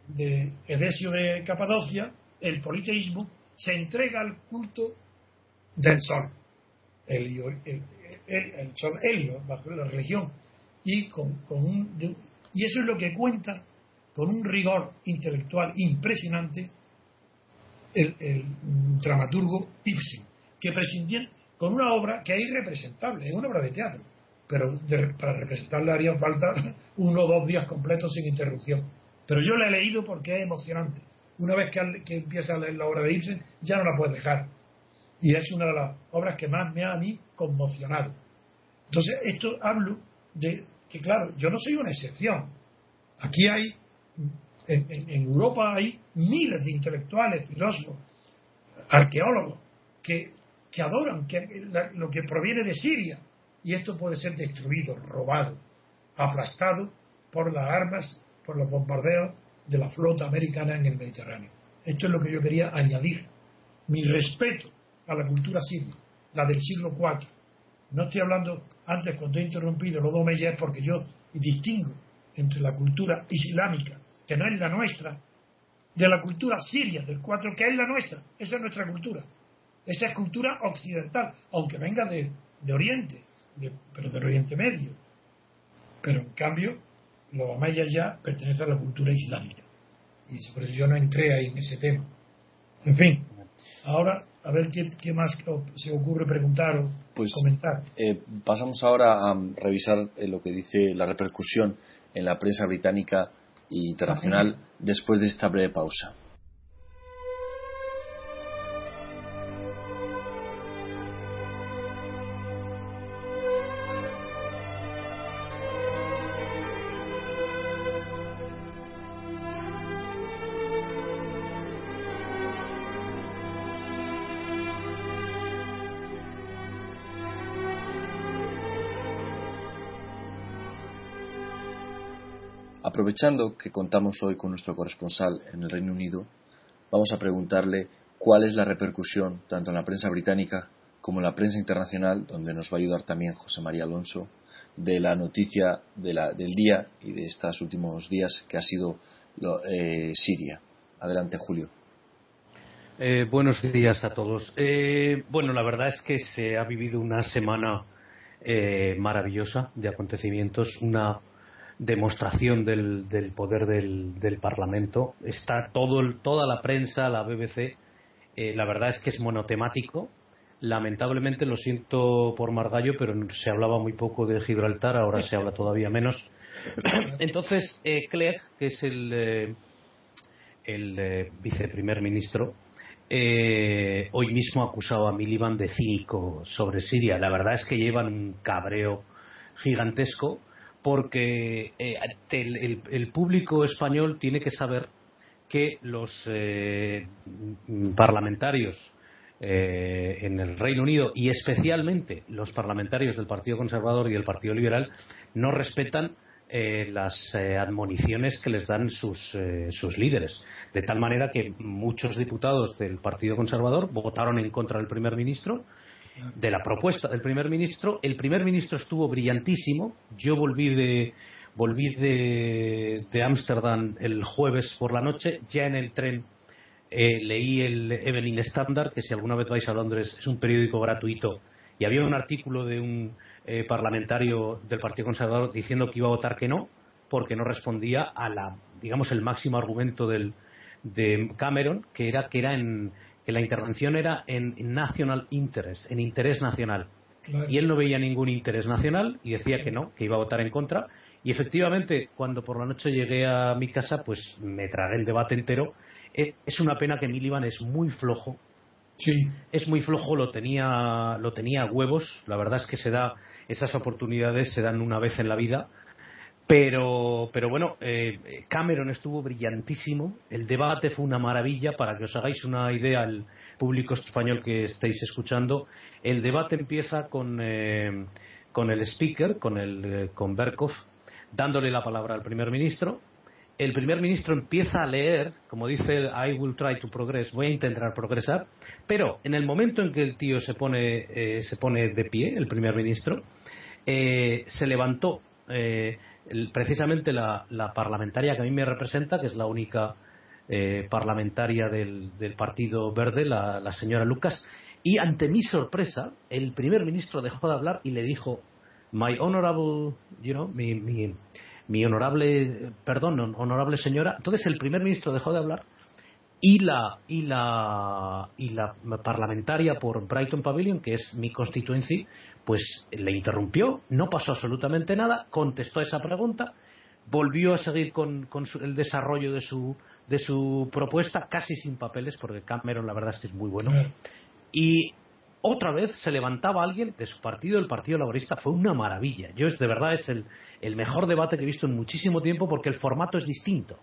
de Edesio de Capadocia, el politeísmo se entrega al culto del sol, el, sol helio, la religión, y, con, un, y eso es lo que cuenta con un rigor intelectual impresionante el, dramaturgo Ibsen, que prescindía con una obra que es irrepresentable, es una obra de teatro, pero para representarla haría falta uno o dos días completos sin interrupción. Pero yo la he leído porque es emocionante. Una vez que, empieza a leer la obra de Ibsen, ya no la puedes dejar. Y es una de las obras que más me ha a mí conmocionado. Entonces, esto hablo de que, claro, yo no soy una excepción. Aquí hay, en, Europa hay miles de intelectuales, filósofos, arqueólogos, que, que adoran que, lo que proviene de Siria. Y esto puede ser destruido, robado, aplastado por las armas, por los bombardeos de la flota americana en el Mediterráneo. Esto es lo que yo quería añadir. Mi respeto a la cultura siria, la del siglo IV. No estoy hablando, antes cuando he interrumpido los dos meses, porque yo distingo entre la cultura islámica, que no es la nuestra, de la cultura siria del 4, que es la nuestra. Esa es nuestra cultura. Esa es cultura occidental, aunque venga de, Oriente, pero del Oriente Medio. Pero en cambio, los amayas ya pertenecen a la cultura islámica. Y por eso yo no entré ahí en ese tema. En fin, ahora a ver qué, más se ocurre preguntar o pues, comentar. Eh, pasamos ahora a revisar eh, lo que dice la repercusión en la prensa británica e internacional después de esta breve pausa. Aprovechando que contamos hoy con nuestro corresponsal en el Reino Unido, vamos a preguntarle cuál es la repercusión, tanto en la prensa británica como en la prensa internacional, donde nos va a ayudar también José María Alonso, de la noticia del día y de estos últimos días que ha sido eh, Siria. Adelante, Julio. Eh, buenos días a todos. Eh, bueno, la verdad es que se ha vivido una semana maravillosa de acontecimientos, una demostración del, del poder del, Parlamento. Está todo, toda la prensa, la BBC, eh, la verdad es que es monotemático. Lamentablemente lo siento por Margallo, pero se hablaba muy poco de Gibraltar, ahora se habla todavía menos. Entonces, eh, Clegg, que es el, eh, el eh, viceprimer ministro, hoy mismo ha acusado a Miliband de cínico sobre Siria. La verdad es que llevan un cabreo gigantesco porque eh, el, público español tiene que saber que los eh, parlamentarios eh, en el Reino Unido y especialmente los parlamentarios del Partido Conservador y del Partido Liberal no respetan las admoniciones que les dan sus, sus líderes. De tal manera que muchos diputados del Partido Conservador votaron en contra del primer ministro de la propuesta del primer ministro. El primer ministro estuvo brillantísimo. Yo volví de volví de Ámsterdam el jueves por la noche. Ya en el tren eh, leí el Evening Standard, que si alguna vez vais a Londres es un periódico gratuito. Y había un artículo de un eh, parlamentario del Partido Conservador diciendo que iba a votar que no, porque no respondía a la, digamos, el máximo argumento del, de Cameron, que era que era en que la intervención era en national interest, en interés nacional. Y él no veía ningún interés nacional y decía que no, que iba a votar en contra. Y efectivamente, cuando por la noche llegué a mi casa, pues me tragué el debate entero. Eh, es una pena que Miliband es muy flojo. Sí. Es muy flojo, lo tenía, lo tenía a huevos. La verdad es que se da, esas oportunidades se dan una vez en la vida pero, pero bueno, eh, Cameron estuvo brillantísimo. El debate fue una maravilla. Para que os hagáis una idea, el público español que estáis escuchando, el debate empieza con, eh, con el speaker, con, el, eh, con Berkov, dándole la palabra al primer ministro. el primer ministro empieza a leer, como dice I will try to progress, voy a intentar progresar, pero en el momento en que el tío se pone, eh, se pone de pie, el primer ministro, eh, se levantó eh, precisamente la, parlamentaria que a mí me representa, que es la única parlamentaria del, Partido Verde, la, señora Lucas, y ante mi sorpresa, el primer ministro dejó de hablar y le dijo, My honorable, you know, mi mi honorable, perdón, honorable señora. Entonces el primer ministro dejó de hablar y la y la y la parlamentaria por Brighton Pavilion, que es mi constituency, pues le interrumpió, no pasó absolutamente nada, contestó esa pregunta, volvió a seguir con, con el desarrollo de su de su propuesta casi sin papeles, porque Cameron la verdad es que es muy bueno. Y otra vez se levantaba alguien de su partido, el Partido Laborista, fue una maravilla. Yo es de verdad es el, el mejor debate que he visto en muchísimo tiempo porque el formato es distinto.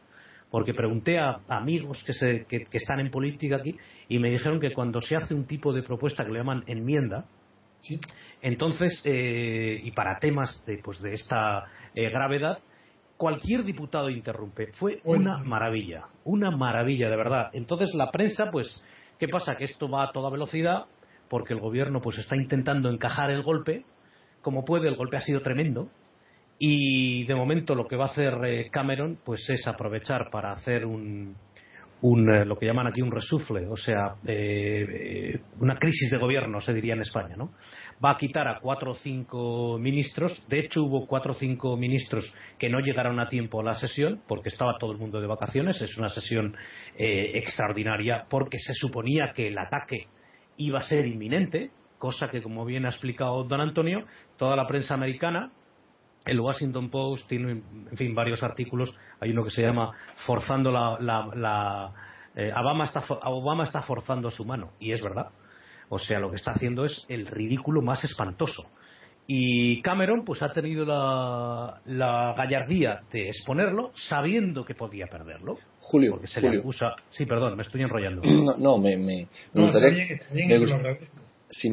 Porque pregunté a amigos que, se, que, están en política aquí y me dijeron que cuando se hace un tipo de propuesta que le llaman enmienda, entonces, eh, y para temas de, pues, de esta eh, gravedad, cualquier diputado interrumpe. Fue una maravilla, una maravilla, de verdad. Entonces la prensa, pues, ¿qué pasa? Que esto va a toda velocidad porque el gobierno pues está intentando encajar el golpe como puede el golpe ha sido tremendo y de momento lo que va a hacer eh, Cameron pues es aprovechar para hacer un, un eh, lo que llaman aquí un resufle o sea eh, una crisis de gobierno se diría en España no va a quitar a cuatro o cinco ministros. De hecho hubo cuatro o cinco ministros que no llegaron a tiempo a la sesión porque estaba todo el mundo de vacaciones. Es una sesión extraordinaria porque se suponía que el ataque iba a ser inminente, cosa que, como bien ha explicado don Antonio, toda la prensa americana, el Washington Post tiene, en fin, varios artículos. Hay uno que se llama Forzando la. la, eh, Obama, está, Obama está forzando su mano, y es verdad. O sea, lo que está haciendo es el ridículo más espantoso. Y Cameron pues ha tenido la, gallardía de exponerlo sabiendo que podía perderlo. Julio, porque se le acusa. Sí, perdón, me estoy enrollando. No, me, me, gustaría. me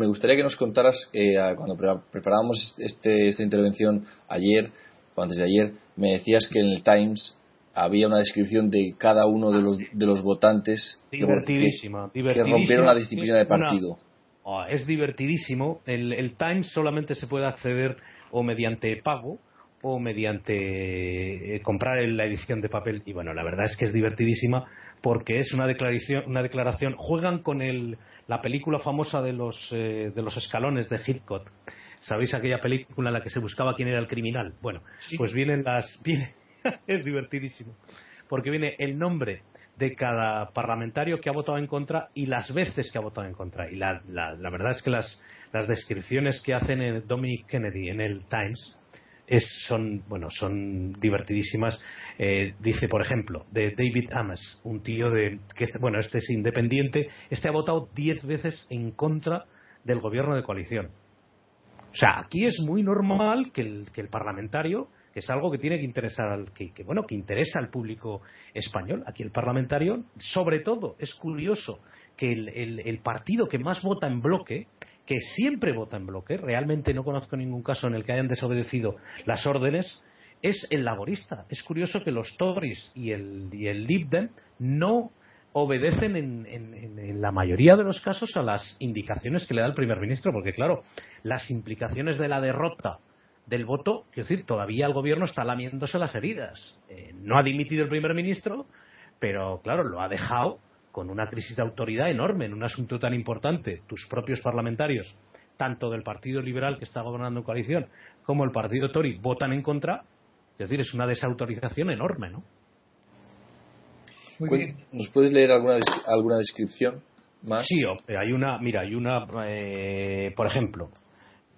gustaría que nos contaras, eh, cuando preparábamos este, esta intervención ayer o antes de ayer, me decías que en el Times había una descripción de cada uno de los, de los votantes divertidísima, que, rompieron la disciplina de partido. Oh, es divertidísimo. El, Times solamente se puede acceder o mediante pago o mediante eh, comprar la edición de papel. Y bueno, la verdad es que es divertidísima porque es una declaración, una declaración juegan con el, la película famosa de los, eh, de los escalones de Hitchcock. ¿Sabéis aquella película en la que se buscaba quién era el criminal? Bueno, pues vienen las... Viene, es divertidísimo. Porque viene el nombre de cada parlamentario que ha votado en contra y las veces que ha votado en contra. Y la, la, verdad es que las, las descripciones que hacen en Dominic Kennedy en el Times es, son, bueno, son divertidísimas. Eh, dice, por ejemplo, de David Ames, un tío de, que bueno, este es independiente, este ha votado diez veces en contra del gobierno de coalición. O sea, aquí es muy normal que el, que el parlamentario que es algo que tiene que interesar al que, bueno que interesa al público español aquí el parlamentario sobre todo es curioso que el, partido que más vota en bloque que siempre vota en bloque realmente no conozco ningún caso en el que hayan desobedecido las órdenes es el laborista es curioso que los Tories y el, y el Lib Dem no obedecen en, en, la mayoría de los casos a las indicaciones que le da el primer ministro, porque claro, las implicaciones de la derrota del voto, quiero decir, todavía el gobierno está lamiéndose las heridas. Eh, no ha dimitido el primer ministro, pero claro, lo ha dejado con una crisis de autoridad enorme en un asunto tan importante. Tus propios parlamentarios, tanto del Partido Liberal que está gobernando en coalición, como el Partido Tory, votan en contra. Es decir, es una desautorización enorme, ¿no? ¿Nos puedes leer alguna, alguna descripción más? Sí, hay una, mira, hay una, eh, por ejemplo,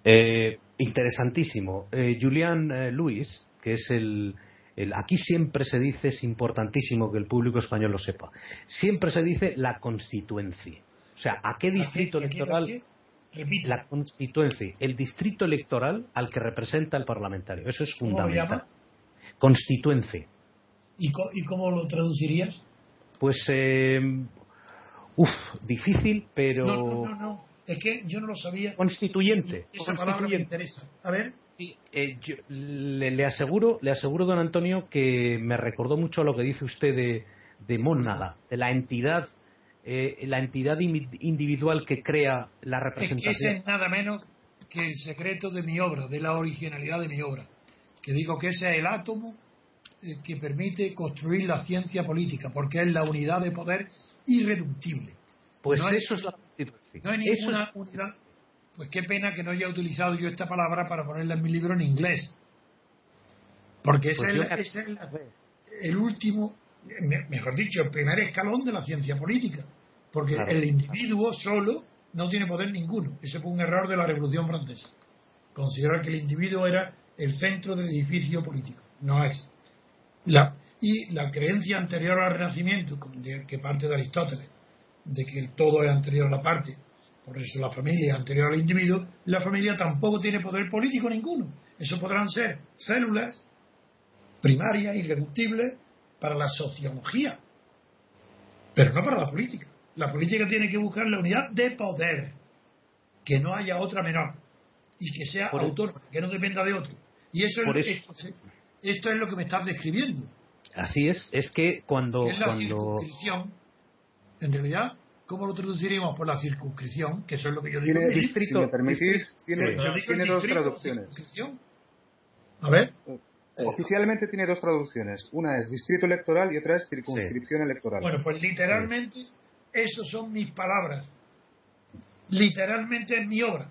eh, interesantísimo. Eh, Julian eh, Luis, que es el, Aquí siempre se dice, es importantísimo que el público español lo sepa, siempre se dice la constituencia. O sea, ¿a qué distrito electoral? La constituencia, el distrito electoral al que representa el parlamentario. Eso es fundamental. Constituencia. ¿Y, ¿Y cómo lo traducirías? Pues, eh, uff, difícil, pero... No, no, no, es que yo no lo sabía. Constituyente. Esa palabra me interesa. A ver. Sí, eh, le, aseguro, le aseguro, don Antonio, que me recordó mucho a lo que dice usted de, de Mónada, de la entidad, eh, la entidad individual que crea la representación. Es que ese es nada menos que el secreto de mi obra, de la originalidad de mi obra. Que digo que ese es el átomo eh, que permite construir la ciencia política, porque es la unidad de poder irreductible. Pues eso es la No hay ninguna unidad. Pues qué pena que no haya utilizado yo esta palabra para ponerla en mi libro en inglés. Porque ese pues es, el, el, último, mejor dicho, el primer escalón de la ciencia política. Porque el individuo solo no tiene poder ninguno. Ese fue un error de la Revolución Francesa. Considerar que el individuo era el centro del edificio político. No es. La, y la creencia anterior al Renacimiento, que parte de Aristóteles, de que el todo es anterior a la parte, por eso la familia anterior al individuo, la familia tampoco tiene poder político ninguno. Eso podrán ser células primarias, irreductibles, para la sociología, pero no para la política. La política tiene que buscar la unidad de poder, que no haya otra menor y que sea autónoma, que no dependa de otro. Y eso, es, Esto, es lo que me estás describiendo. Así es, es que cuando... es la circunscripción, en realidad, ¿cómo lo traduciríamos por la circunscripción? Que eso es lo que yo digo. Tiene, distrito, si me permitís, tiene, tiene dos traducciones. A ver. Oficialmente tiene dos traducciones. Una es distrito electoral y otra es circunscripción electoral. Bueno, pues literalmente esas son mis palabras. Literalmente es mi obra.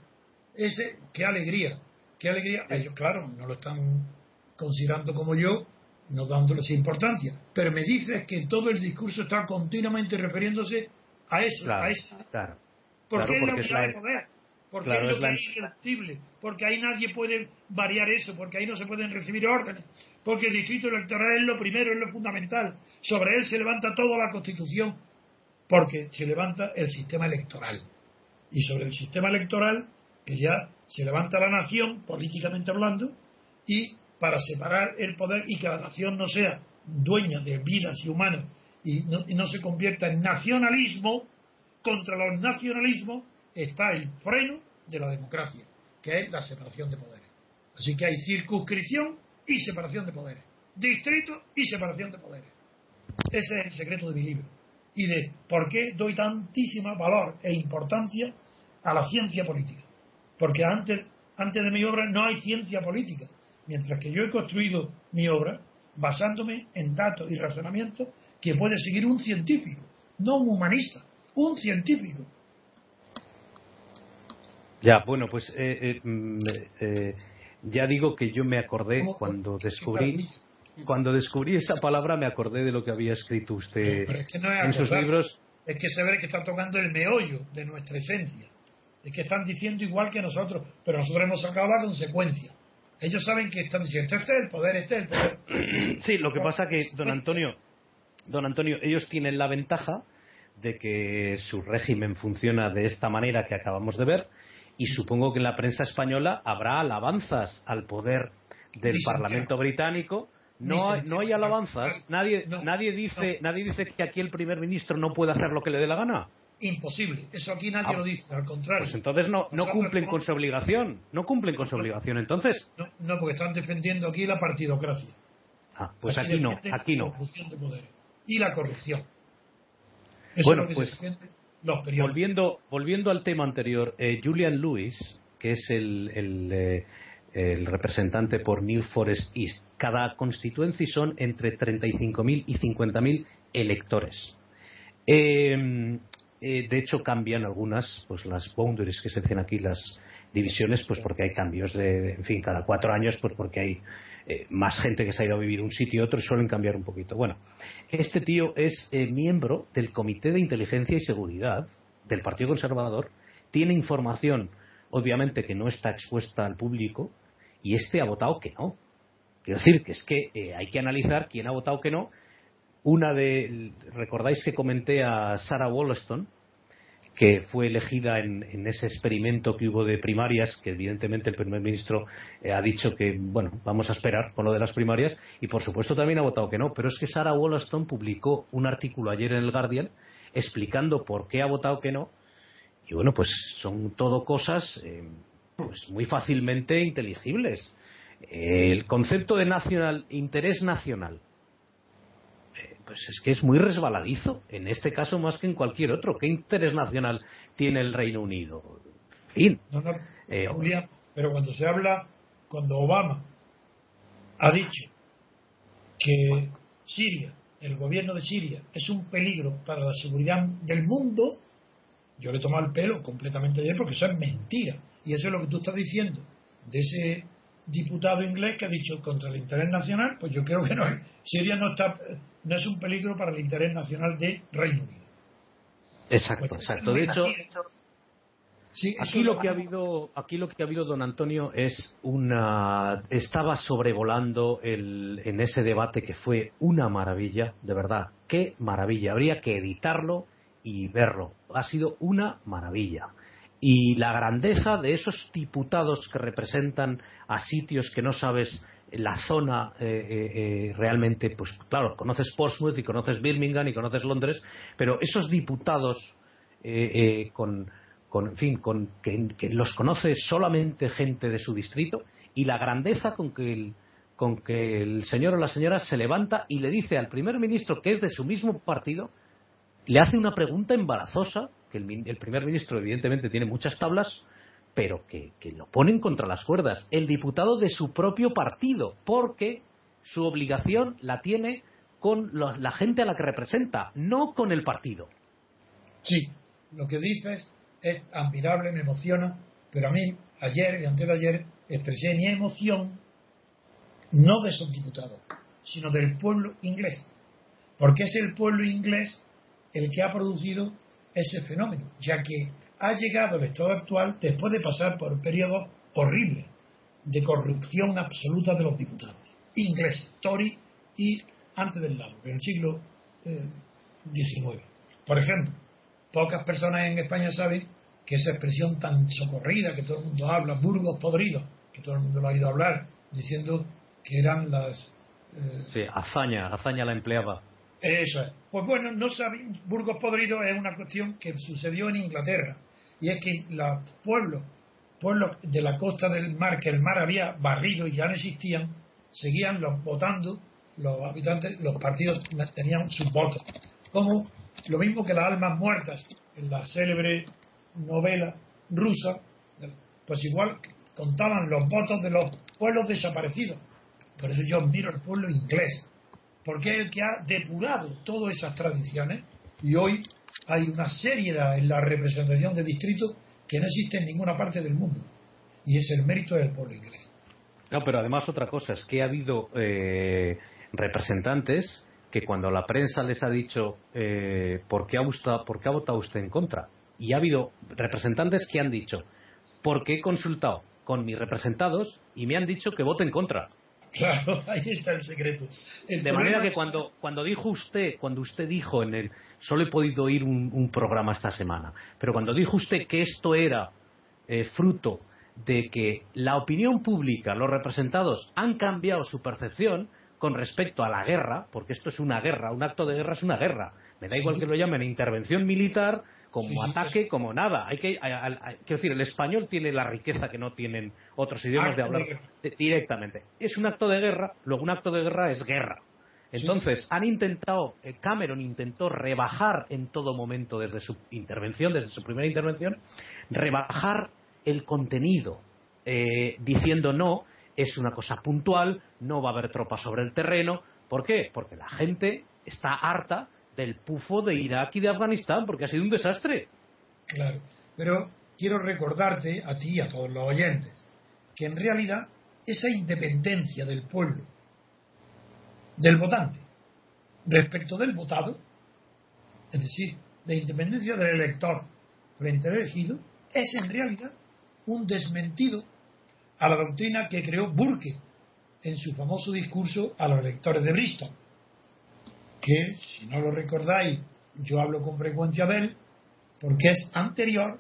Ese, qué alegría, qué alegría. Ellos, claro, no lo están considerando como yo, no dándoles importancia. Pero me dices que todo el discurso está continuamente refiriéndose a eso, a eso. Claro. Porque es la unidad de poder. Porque es lo que es Porque ahí nadie puede variar eso. Porque ahí no se pueden recibir órdenes. Porque el distrito electoral es lo primero, es lo fundamental. Sobre él se levanta toda la constitución porque se levanta el sistema electoral. Y sobre el sistema electoral, que ya se levanta la nación, políticamente hablando, y para separar el poder y que la nación no sea dueña de vidas y humanos y no, se convierta en nacionalismo, contra los nacionalismos está el freno de la democracia, que es la separación de poderes. Así que hay circunscripción y separación de poderes, distrito y separación de poderes. Ese es el secreto de mi libro y de por qué doy tantísima valor e importancia a la ciencia política. Porque antes, antes de mi obra no hay ciencia política, mientras que yo he construido mi obra basándome en datos y razonamientos que puede seguir un científico, no un humanista, un científico. Ya, bueno, pues eh, eh, mm, eh, ya digo que yo me acordé cuando descubrí cuando descubrí esa palabra me acordé de lo que había escrito usted en sus libros. Es que se ve que están tocando el meollo de nuestra esencia. Es que están diciendo igual que nosotros, pero nosotros hemos sacado la consecuencia. Ellos saben que están diciendo, este es el poder, este es el poder. Sí, lo que pasa que, don Antonio, don Antonio, ellos tienen la ventaja de que su régimen funciona de esta manera que acabamos de ver y supongo que en la prensa española habrá alabanzas al poder del Parlamento británico no hay, no hay alabanzas. Nadie, nadie, dice, nadie dice que aquí el primer ministro no puede hacer lo que le dé la gana. Imposible. Eso aquí nadie ah, lo dice. Al contrario. Pues entonces no, no cumplen con su obligación. No cumplen con su obligación. Entonces. No, porque están defendiendo aquí la partidocracia. Ah, pues aquí, no. Aquí no. Y la corrupción. bueno, pues. volviendo, volviendo al tema anterior, eh, Julian Lewis, que es el, el eh, el representante por New Forest East. Cada constituency son entre 35.000 y 50.000 electores. Eh, eh, de hecho, cambian algunas, pues las boundaries que se hacen aquí, las divisiones, pues porque hay cambios de, en fin, cada cuatro años, pues porque hay eh, más gente que se ha ido a vivir un sitio y otro y suelen cambiar un poquito. Bueno, este tío es miembro del Comité de Inteligencia y Seguridad del Partido Conservador, tiene información, obviamente, que no está expuesta al público, y este ha votado que no. Quiero decir que es que eh, hay que analizar quién ha votado que no. Una de, recordáis que comenté a Sarah Wollaston, que fue elegida en, ese experimento que hubo de primarias, que evidentemente el primer ministro eh, ha dicho que, bueno, vamos a esperar con lo de las primarias, y por supuesto también ha votado que no, pero es que Sarah Wollaston publicó un artículo ayer en el Guardian explicando por qué ha votado que no, y bueno, pues son todo cosas eh, pues muy fácilmente inteligibles. El concepto de nacional, interés nacional, pues es que es muy resbaladizo, en este caso más que en cualquier otro. ¿Qué interés nacional tiene el Reino Unido? Fin. No, no, eh, pero cuando se habla, cuando Obama ha dicho que Siria, el gobierno de Siria, es un peligro para la seguridad del mundo, yo le tomo el pelo completamente ayer porque eso es mentira. Y eso es lo que tú estás diciendo de ese diputado inglés que ha dicho contra el interés nacional, pues yo creo que no. Siria no está, no es un peligro para el interés nacional de Reino Unido. Exacto, pues exacto. De hecho, aquí lo que ha habido, aquí lo que ha habido, don Antonio, es una, estaba sobrevolando el, en ese debate que fue una maravilla, de verdad, qué maravilla. Habría que editarlo y verlo. Ha sido una maravilla y la grandeza de esos diputados que representan a sitios que no sabes la zona eh, eh, eh, realmente, pues claro, conoces Portsmouth y conoces Birmingham y conoces Londres, pero esos diputados con, con, fin, con que, los conoce solamente gente de su distrito y la grandeza con que con que el señor o la señora se levanta y le dice al primer ministro que es de su mismo partido, le hace una pregunta embarazosa que el, primer ministro evidentemente tiene muchas tablas, pero que, lo ponen contra las cuerdas. El diputado de su propio partido, porque su obligación la tiene con la gente a la que representa, no con el partido. Sí, lo que dices es admirable, me emociona, pero a mí, ayer y antes de ayer, expresé mi emoción no de esos diputados, sino del pueblo inglés, porque es el pueblo inglés el que ha producido ese fenómeno, ya que ha llegado el estado actual después de pasar por un periodo horrible de corrupción absoluta de los diputados, inglés, Tory y antes del lado, en el siglo XIX. Eh, por ejemplo, pocas personas en España saben que esa expresión tan socorrida que todo el mundo habla, burgos podridos, que todo el mundo lo ha oído hablar, diciendo que eran las... Eh, sí, hazaña, hazaña la empleaba. Eso es. Pues bueno, no saben, Burgos Podridos es una cuestión que sucedió en Inglaterra. Y es que los pueblos, pueblos de la costa del mar, que el mar había barrido y ya no existían, seguían los, votando, los habitantes, los partidos tenían sus votos. Como lo mismo que las almas muertas en la célebre novela rusa, pues igual contaban los votos de los pueblos desaparecidos. Por eso yo admiro al pueblo inglés, porque es el que ha depurado todas esas tradiciones y hoy hay una seriedad en la representación de distritos que no existe en ninguna parte del mundo y es el mérito del pueblo inglés. No, pero además otra cosa es que ha habido eh, representantes que cuando la prensa les ha dicho eh, ¿por, qué ha ¿por qué ha votado usted en contra? Y ha habido representantes que han dicho ¿por qué he consultado con mis representados y me han dicho que vote en contra? Claro, ahí está el secreto. de manera que cuando, cuando dijo usted, cuando usted dijo en el, solo he podido oír un, programa esta semana, pero cuando dijo usted que esto era eh, fruto de que la opinión pública, los representados han cambiado su percepción con respecto a la guerra, porque esto es una guerra, un acto de guerra es una guerra. Me da igual que lo llamen intervención militar como ataque, como nada. Hay que, quiero decir, el español tiene la riqueza que no tienen otros idiomas de hablar directamente. Es un acto de guerra, luego un acto de guerra es guerra. Entonces, han intentado, eh, Cameron intentó rebajar en todo momento desde su intervención, desde su primera intervención, rebajar el contenido, eh, diciendo no, es una cosa puntual, no va a haber tropas sobre el terreno. ¿Por qué? Porque la gente está harta del pufo de Irak y de Afganistán, porque ha sido un desastre. Claro, pero quiero recordarte a ti y a todos los oyentes que en realidad esa independencia del pueblo, del votante, respecto del votado, es decir, la independencia del elector frente al elegido, es en realidad un desmentido a la doctrina que creó Burke en su famoso discurso a los electores de Bristol que, si no lo recordáis, yo hablo con frecuencia de él, porque es anterior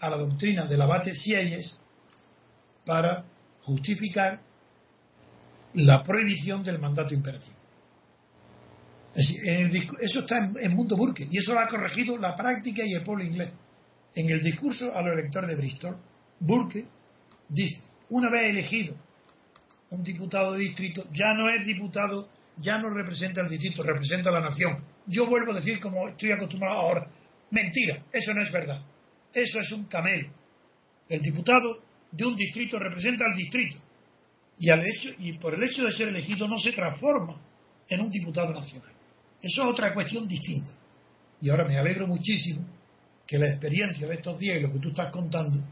a la doctrina del abate Sieyes para justificar la prohibición del mandato imperativo. eso está en, en, Mundo Burke y eso lo ha corregido la práctica y el pueblo inglés. En el discurso a los electores de Bristol, Burke dice, una vez elegido un diputado de distrito, ya no es diputado, ya no representa el distrito, representa a la nación. Yo vuelvo a decir, como estoy acostumbrado ahora, mentira, eso no es verdad. Eso es un camelo. El diputado de un distrito representa al distrito. Y, al hecho, y por el hecho de ser elegido no se transforma en un diputado nacional. Eso es otra cuestión distinta. Y ahora me alegro muchísimo que la experiencia de estos días y lo que tú estás contando,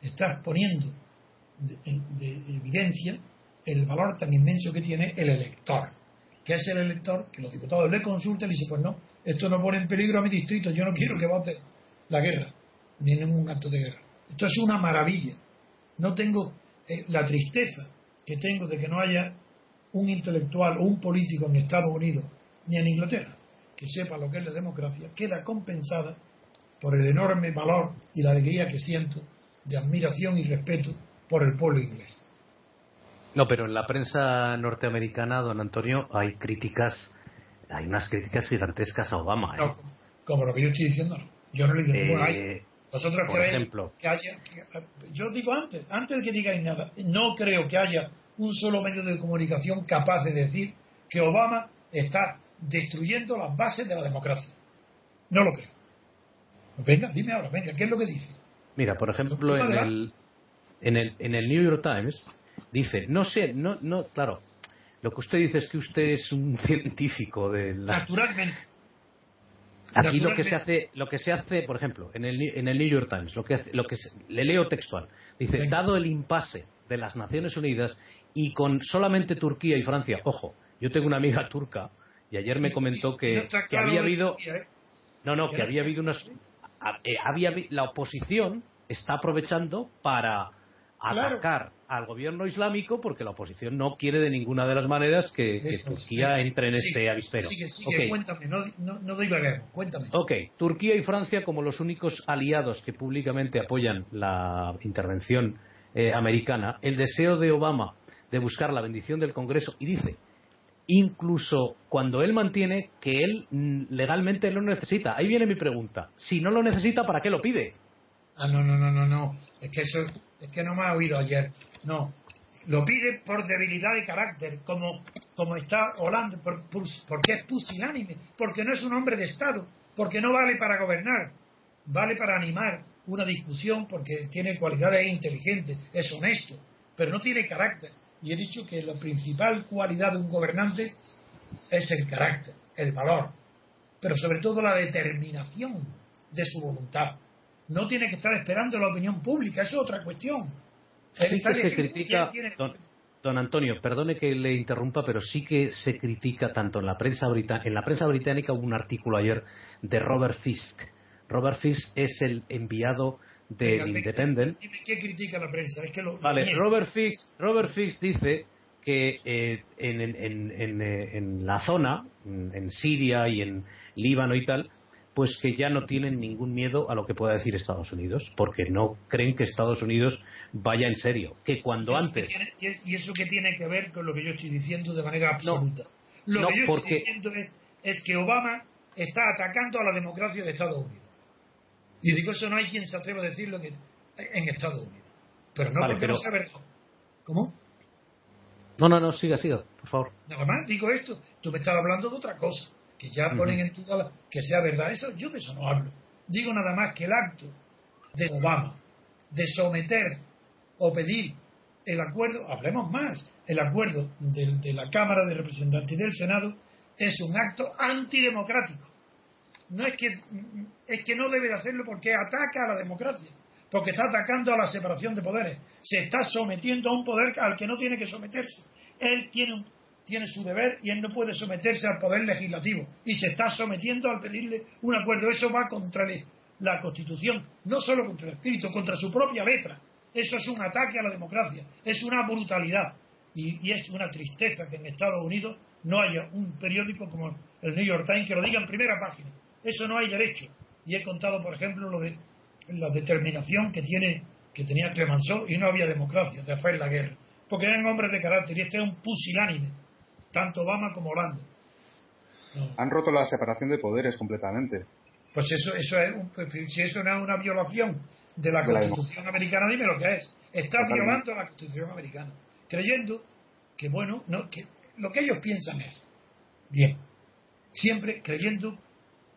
estás poniendo de, evidencia el valor tan inmenso que tiene el elector. Que es el elector que los diputados le consultan y dicen, pues no, esto no pone en peligro a mi distrito, yo no quiero que vote la guerra, ni ningún acto de guerra. Esto es una maravilla. No tengo eh, la tristeza que tengo de que no haya un intelectual o un político en Estados Unidos ni en Inglaterra que sepa lo que es la democracia, queda compensada por el enorme valor y la alegría que siento de admiración y respeto por el pueblo inglés. No, pero en la prensa norteamericana, don Antonio, hay críticas, hay unas críticas gigantescas a Obama. ¿eh? como lo que yo estoy diciendo, yo no le digo ninguna. Eh, Vosotros por ejemplo, que haya. yo digo antes, antes de que digáis nada, no creo que haya un solo medio de comunicación capaz de decir que Obama está destruyendo las bases de la democracia. No lo creo. Venga, dime ahora, venga, ¿qué es lo que dice? Mira, por ejemplo, en el, en el, en el New York Times dice, no sé, no, no, claro, lo que usted dice es que usted es un científico de la... Naturalmente. Aquí lo que se hace, lo que se hace, por ejemplo, en el, en el New York Times, lo que, lo que le leo textual, dice, dado el impasse de las Naciones Unidas y con solamente Turquía y Francia, ojo, yo tengo una amiga turca y ayer me comentó que, que había habido, ¿eh? no, no, que había habido unas, eh, había la oposición está aprovechando para atacar al gobierno islámico porque la oposición no quiere de ninguna de las maneras que, Turquía entre en este avispero. Sigue, sigue, cuéntame, no, no, no doy la cuéntame. Ok, Turquía y Francia como los únicos aliados que públicamente apoyan la intervención eh, americana, el deseo de Obama de buscar la bendición del Congreso, y dice, incluso cuando él mantiene que él mm, legalmente lo necesita. Ahí viene mi pregunta. Si no lo necesita, ¿para qué lo pide? Ah, no, no, no, no, no. Es que eso, es que no me ha oído ayer. No. Lo pide por debilidad de carácter, como, como está Holanda, porque es pusilánime, porque no es un hombre de Estado, porque no vale para gobernar, vale para animar una discusión, porque tiene cualidades inteligentes, es honesto, pero no tiene carácter. Y he dicho que la principal cualidad de un gobernante es el carácter, el valor, pero sobre todo la determinación de su voluntad no tiene que estar esperando la opinión pública, eso es otra cuestión. Sí que se critica, don, Antonio, perdone que le interrumpa, pero sí que se critica tanto en la prensa británica, en la prensa británica hubo un artículo ayer de Robert Fisk. Robert Fisk es el enviado del Independent. Dime qué critica la prensa. Es que lo, vale, Robert Fisk, Robert Fisk dice que eh, en, en, en, eh, en, la zona, en Siria y en Líbano y tal, pues que ya no tienen ningún miedo a lo que pueda decir Estados Unidos, porque no creen que Estados Unidos vaya en serio. Que cuando antes. y eso que tiene que ver con lo que yo estoy diciendo de manera absoluta. lo que yo estoy diciendo es, que Obama está atacando a la democracia de Estados Unidos. Y digo, eso no hay quien se atreva a decirlo en Estados Unidos. Pero no porque no sea verdad. ¿Cómo? No, no, no, siga, siga, por favor. Nada más digo esto. Tú me estás hablando de otra cosa que ya ponen en duda que sea verdad. Eso, yo de eso no hablo. Digo nada más que el acto de Obama de someter o pedir el acuerdo, hablemos más, el acuerdo de, la Cámara de Representantes y del Senado es un acto antidemocrático. No es que, es que no debe de hacerlo porque ataca a la democracia, porque está atacando a la separación de poderes, se está sometiendo a un poder al que no tiene que someterse. Él tiene un, tiene su deber y él no puede someterse al poder legislativo y se está sometiendo al pedirle un acuerdo. Eso va contra la Constitución, no solo contra el espíritu, contra su propia letra. Eso es un ataque a la democracia, es una brutalidad y, es una tristeza que en Estados Unidos no haya un periódico como el New York Times que lo diga en primera página. Eso no hay derecho. Y he contado, por ejemplo, lo de la determinación que tiene que tenía Clemenceau y no había democracia de hacer la guerra, porque eran hombres de carácter y este es un pusilánime tanto Obama como Holanda. Han roto la separación de poderes completamente. Pues eso, eso es, pues, si eso no es una violación de la Constitución americana, dime lo que es. está violando la Constitución americana, creyendo que, bueno, no, que lo que ellos piensan es, bien, siempre creyendo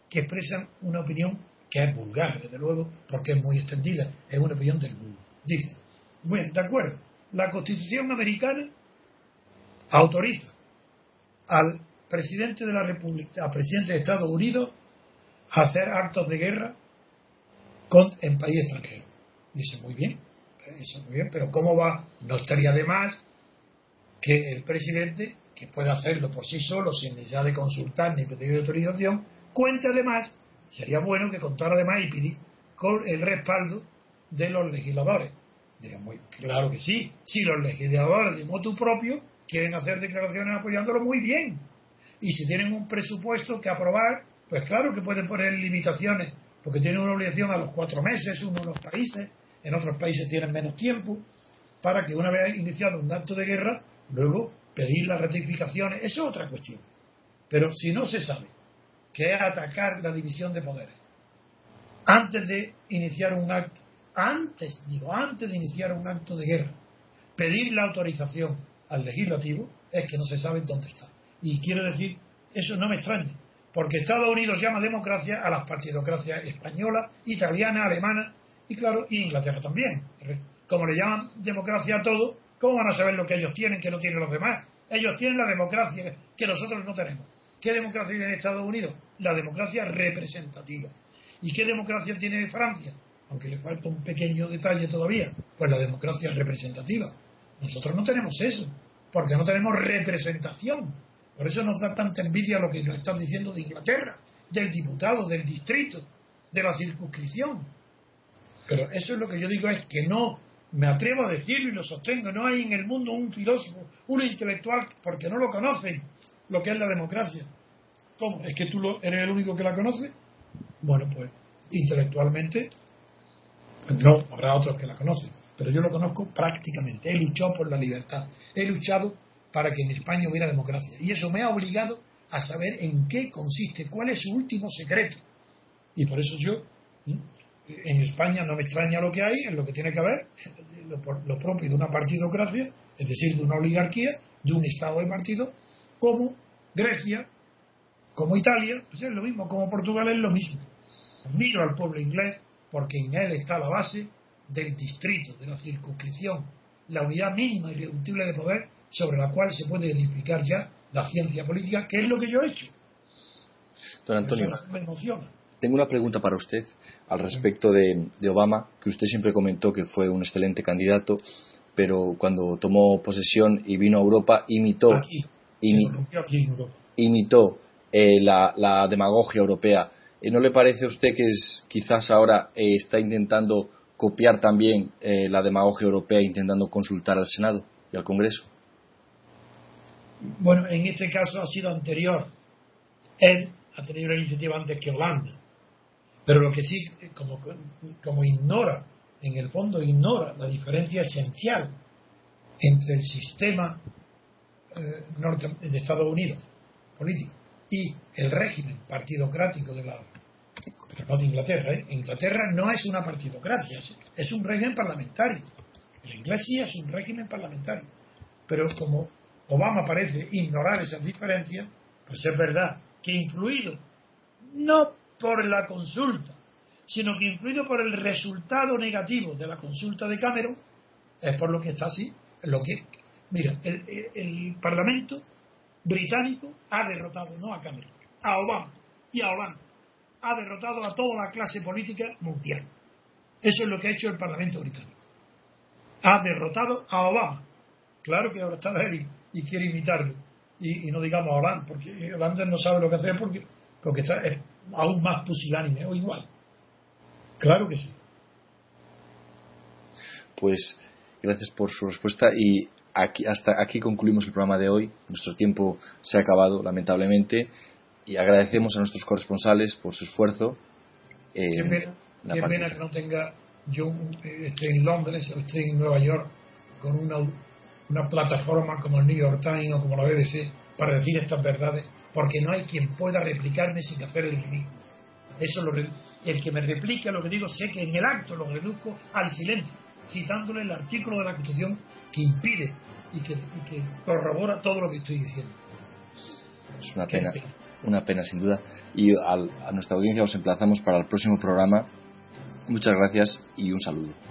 que expresan una opinión que es vulgar, desde luego, porque es muy extendida, es una opinión del mundo. Dice, bueno, de acuerdo, la Constitución americana autoriza al presidente de la República, al presidente de Estados Unidos, a hacer actos de guerra con, en país extranjero. Dice, muy bien, eso muy bien, pero ¿cómo va? No estaría de más que el presidente, que puede hacerlo por sí solo, sin necesidad de consultar ni pedir autorización, cuente además, sería bueno que contara además y pedir con el respaldo de los legisladores. Diría, claro que sí, si los legisladores de motu propio quieren hacer declaraciones apoyándolo muy bien. Y si tienen un presupuesto que aprobar, pues claro que pueden poner limitaciones, porque tienen una obligación a los cuatro meses, uno de los países, en otros países tienen menos tiempo, para que una vez iniciado un acto de guerra, luego pedir las ratificaciones. Eso es otra cuestión. Pero si no se sabe que es atacar la división de poderes, antes de iniciar un acto, antes, digo, antes de iniciar un acto de guerra, pedir la autorización al legislativo, es que no se sabe dónde está. Y quiero decir, eso no me extraña, porque Estados Unidos llama democracia a las partidocracias española, italiana, alemana y claro, y Inglaterra también. Como le llaman democracia a todo, ¿cómo van a saber lo que ellos tienen que no tienen los demás? Ellos tienen la democracia que nosotros no tenemos. ¿Qué democracia tiene Estados Unidos? La democracia representativa. ¿Y qué democracia tiene Francia? Aunque le falta un pequeño detalle todavía, pues la democracia representativa. Nosotros no tenemos eso, porque no tenemos representación. Por eso nos da tanta envidia lo que nos están diciendo de Inglaterra, del diputado, del distrito, de la circunscripción. Pero eso es lo que yo digo, es que no me atrevo a decirlo y lo sostengo, no hay en el mundo un filósofo, un intelectual, porque no lo conocen, lo que es la democracia. ¿Cómo? ¿Es que tú eres el único que la conoce? Bueno, pues intelectualmente, no, habrá otros que la conocen pero yo lo conozco prácticamente. He luchado por la libertad, he luchado para que en España hubiera democracia. Y eso me ha obligado a saber en qué consiste, cuál es su último secreto. Y por eso yo, en España no me extraña lo que hay, en lo que tiene que haber, lo, propio de una partidocracia, es decir, de una oligarquía, de un Estado de partido, como Grecia, como Italia, pues es lo mismo, como Portugal es lo mismo. Miro al pueblo inglés porque en él está la base del distrito, de la circunscripción, la unidad mínima y irreductible de poder sobre la cual se puede edificar ya la ciencia política, que es lo que yo he hecho. Don Antonio, me emociona. tengo una pregunta para usted al respecto de, Obama, que usted siempre comentó que fue un excelente candidato, pero cuando tomó posesión y vino a Europa imitó, imitó eh, la, demagogia europea. ¿Y ¿No le parece a usted que es, quizás ahora eh, está intentando copiar también eh, la demagogia europea intentando consultar al Senado y al Congreso? Bueno, en este caso ha sido anterior. Él ha tenido una iniciativa antes que Holanda. Pero lo que sí, como, como ignora, en el fondo ignora la diferencia esencial entre el sistema eh, de Estados Unidos político y el régimen partidocrático de la pero no de Inglaterra. ¿eh? Inglaterra no es una partidocracia, es un régimen parlamentario. El inglés sí es un régimen parlamentario. Pero como Obama parece ignorar esas diferencias, pues es verdad que influido no por la consulta, sino que influido por el resultado negativo de la consulta de Cameron, es por lo que está así. Mira, el, el Parlamento británico ha derrotado no a Cameron, a Obama y a Obama ha derrotado a toda la clase política mundial. Eso es lo que ha hecho el Parlamento británico. Ha derrotado a Obama. Claro que ahora está él y quiere imitarlo. Y, no digamos a Hollande, porque Hollande no sabe lo que hacer porque, porque está es aún más pusilánime o igual. Claro que sí. Pues gracias por su respuesta y aquí, hasta aquí concluimos el programa de hoy. Nuestro tiempo se ha acabado, lamentablemente y agradecemos a nuestros corresponsales por su esfuerzo. Eh, qué pena, que no tenga yo eh, esté en Londres o esté en Nueva York con una, una plataforma como el New York Times o como la BBC para decir estas verdades, porque no hay quien pueda replicarme sin hacer el ridículo. Eso lo, el que me replica lo que digo sé que en el acto lo reduzco al silencio, citándole el artículo de la Constitución que impide y que, corrobora todo lo que estoy diciendo. Es una pena, una pena sin duda. Y a nuestra audiencia os emplazamos para el próximo programa. Muchas gracias y un saludo.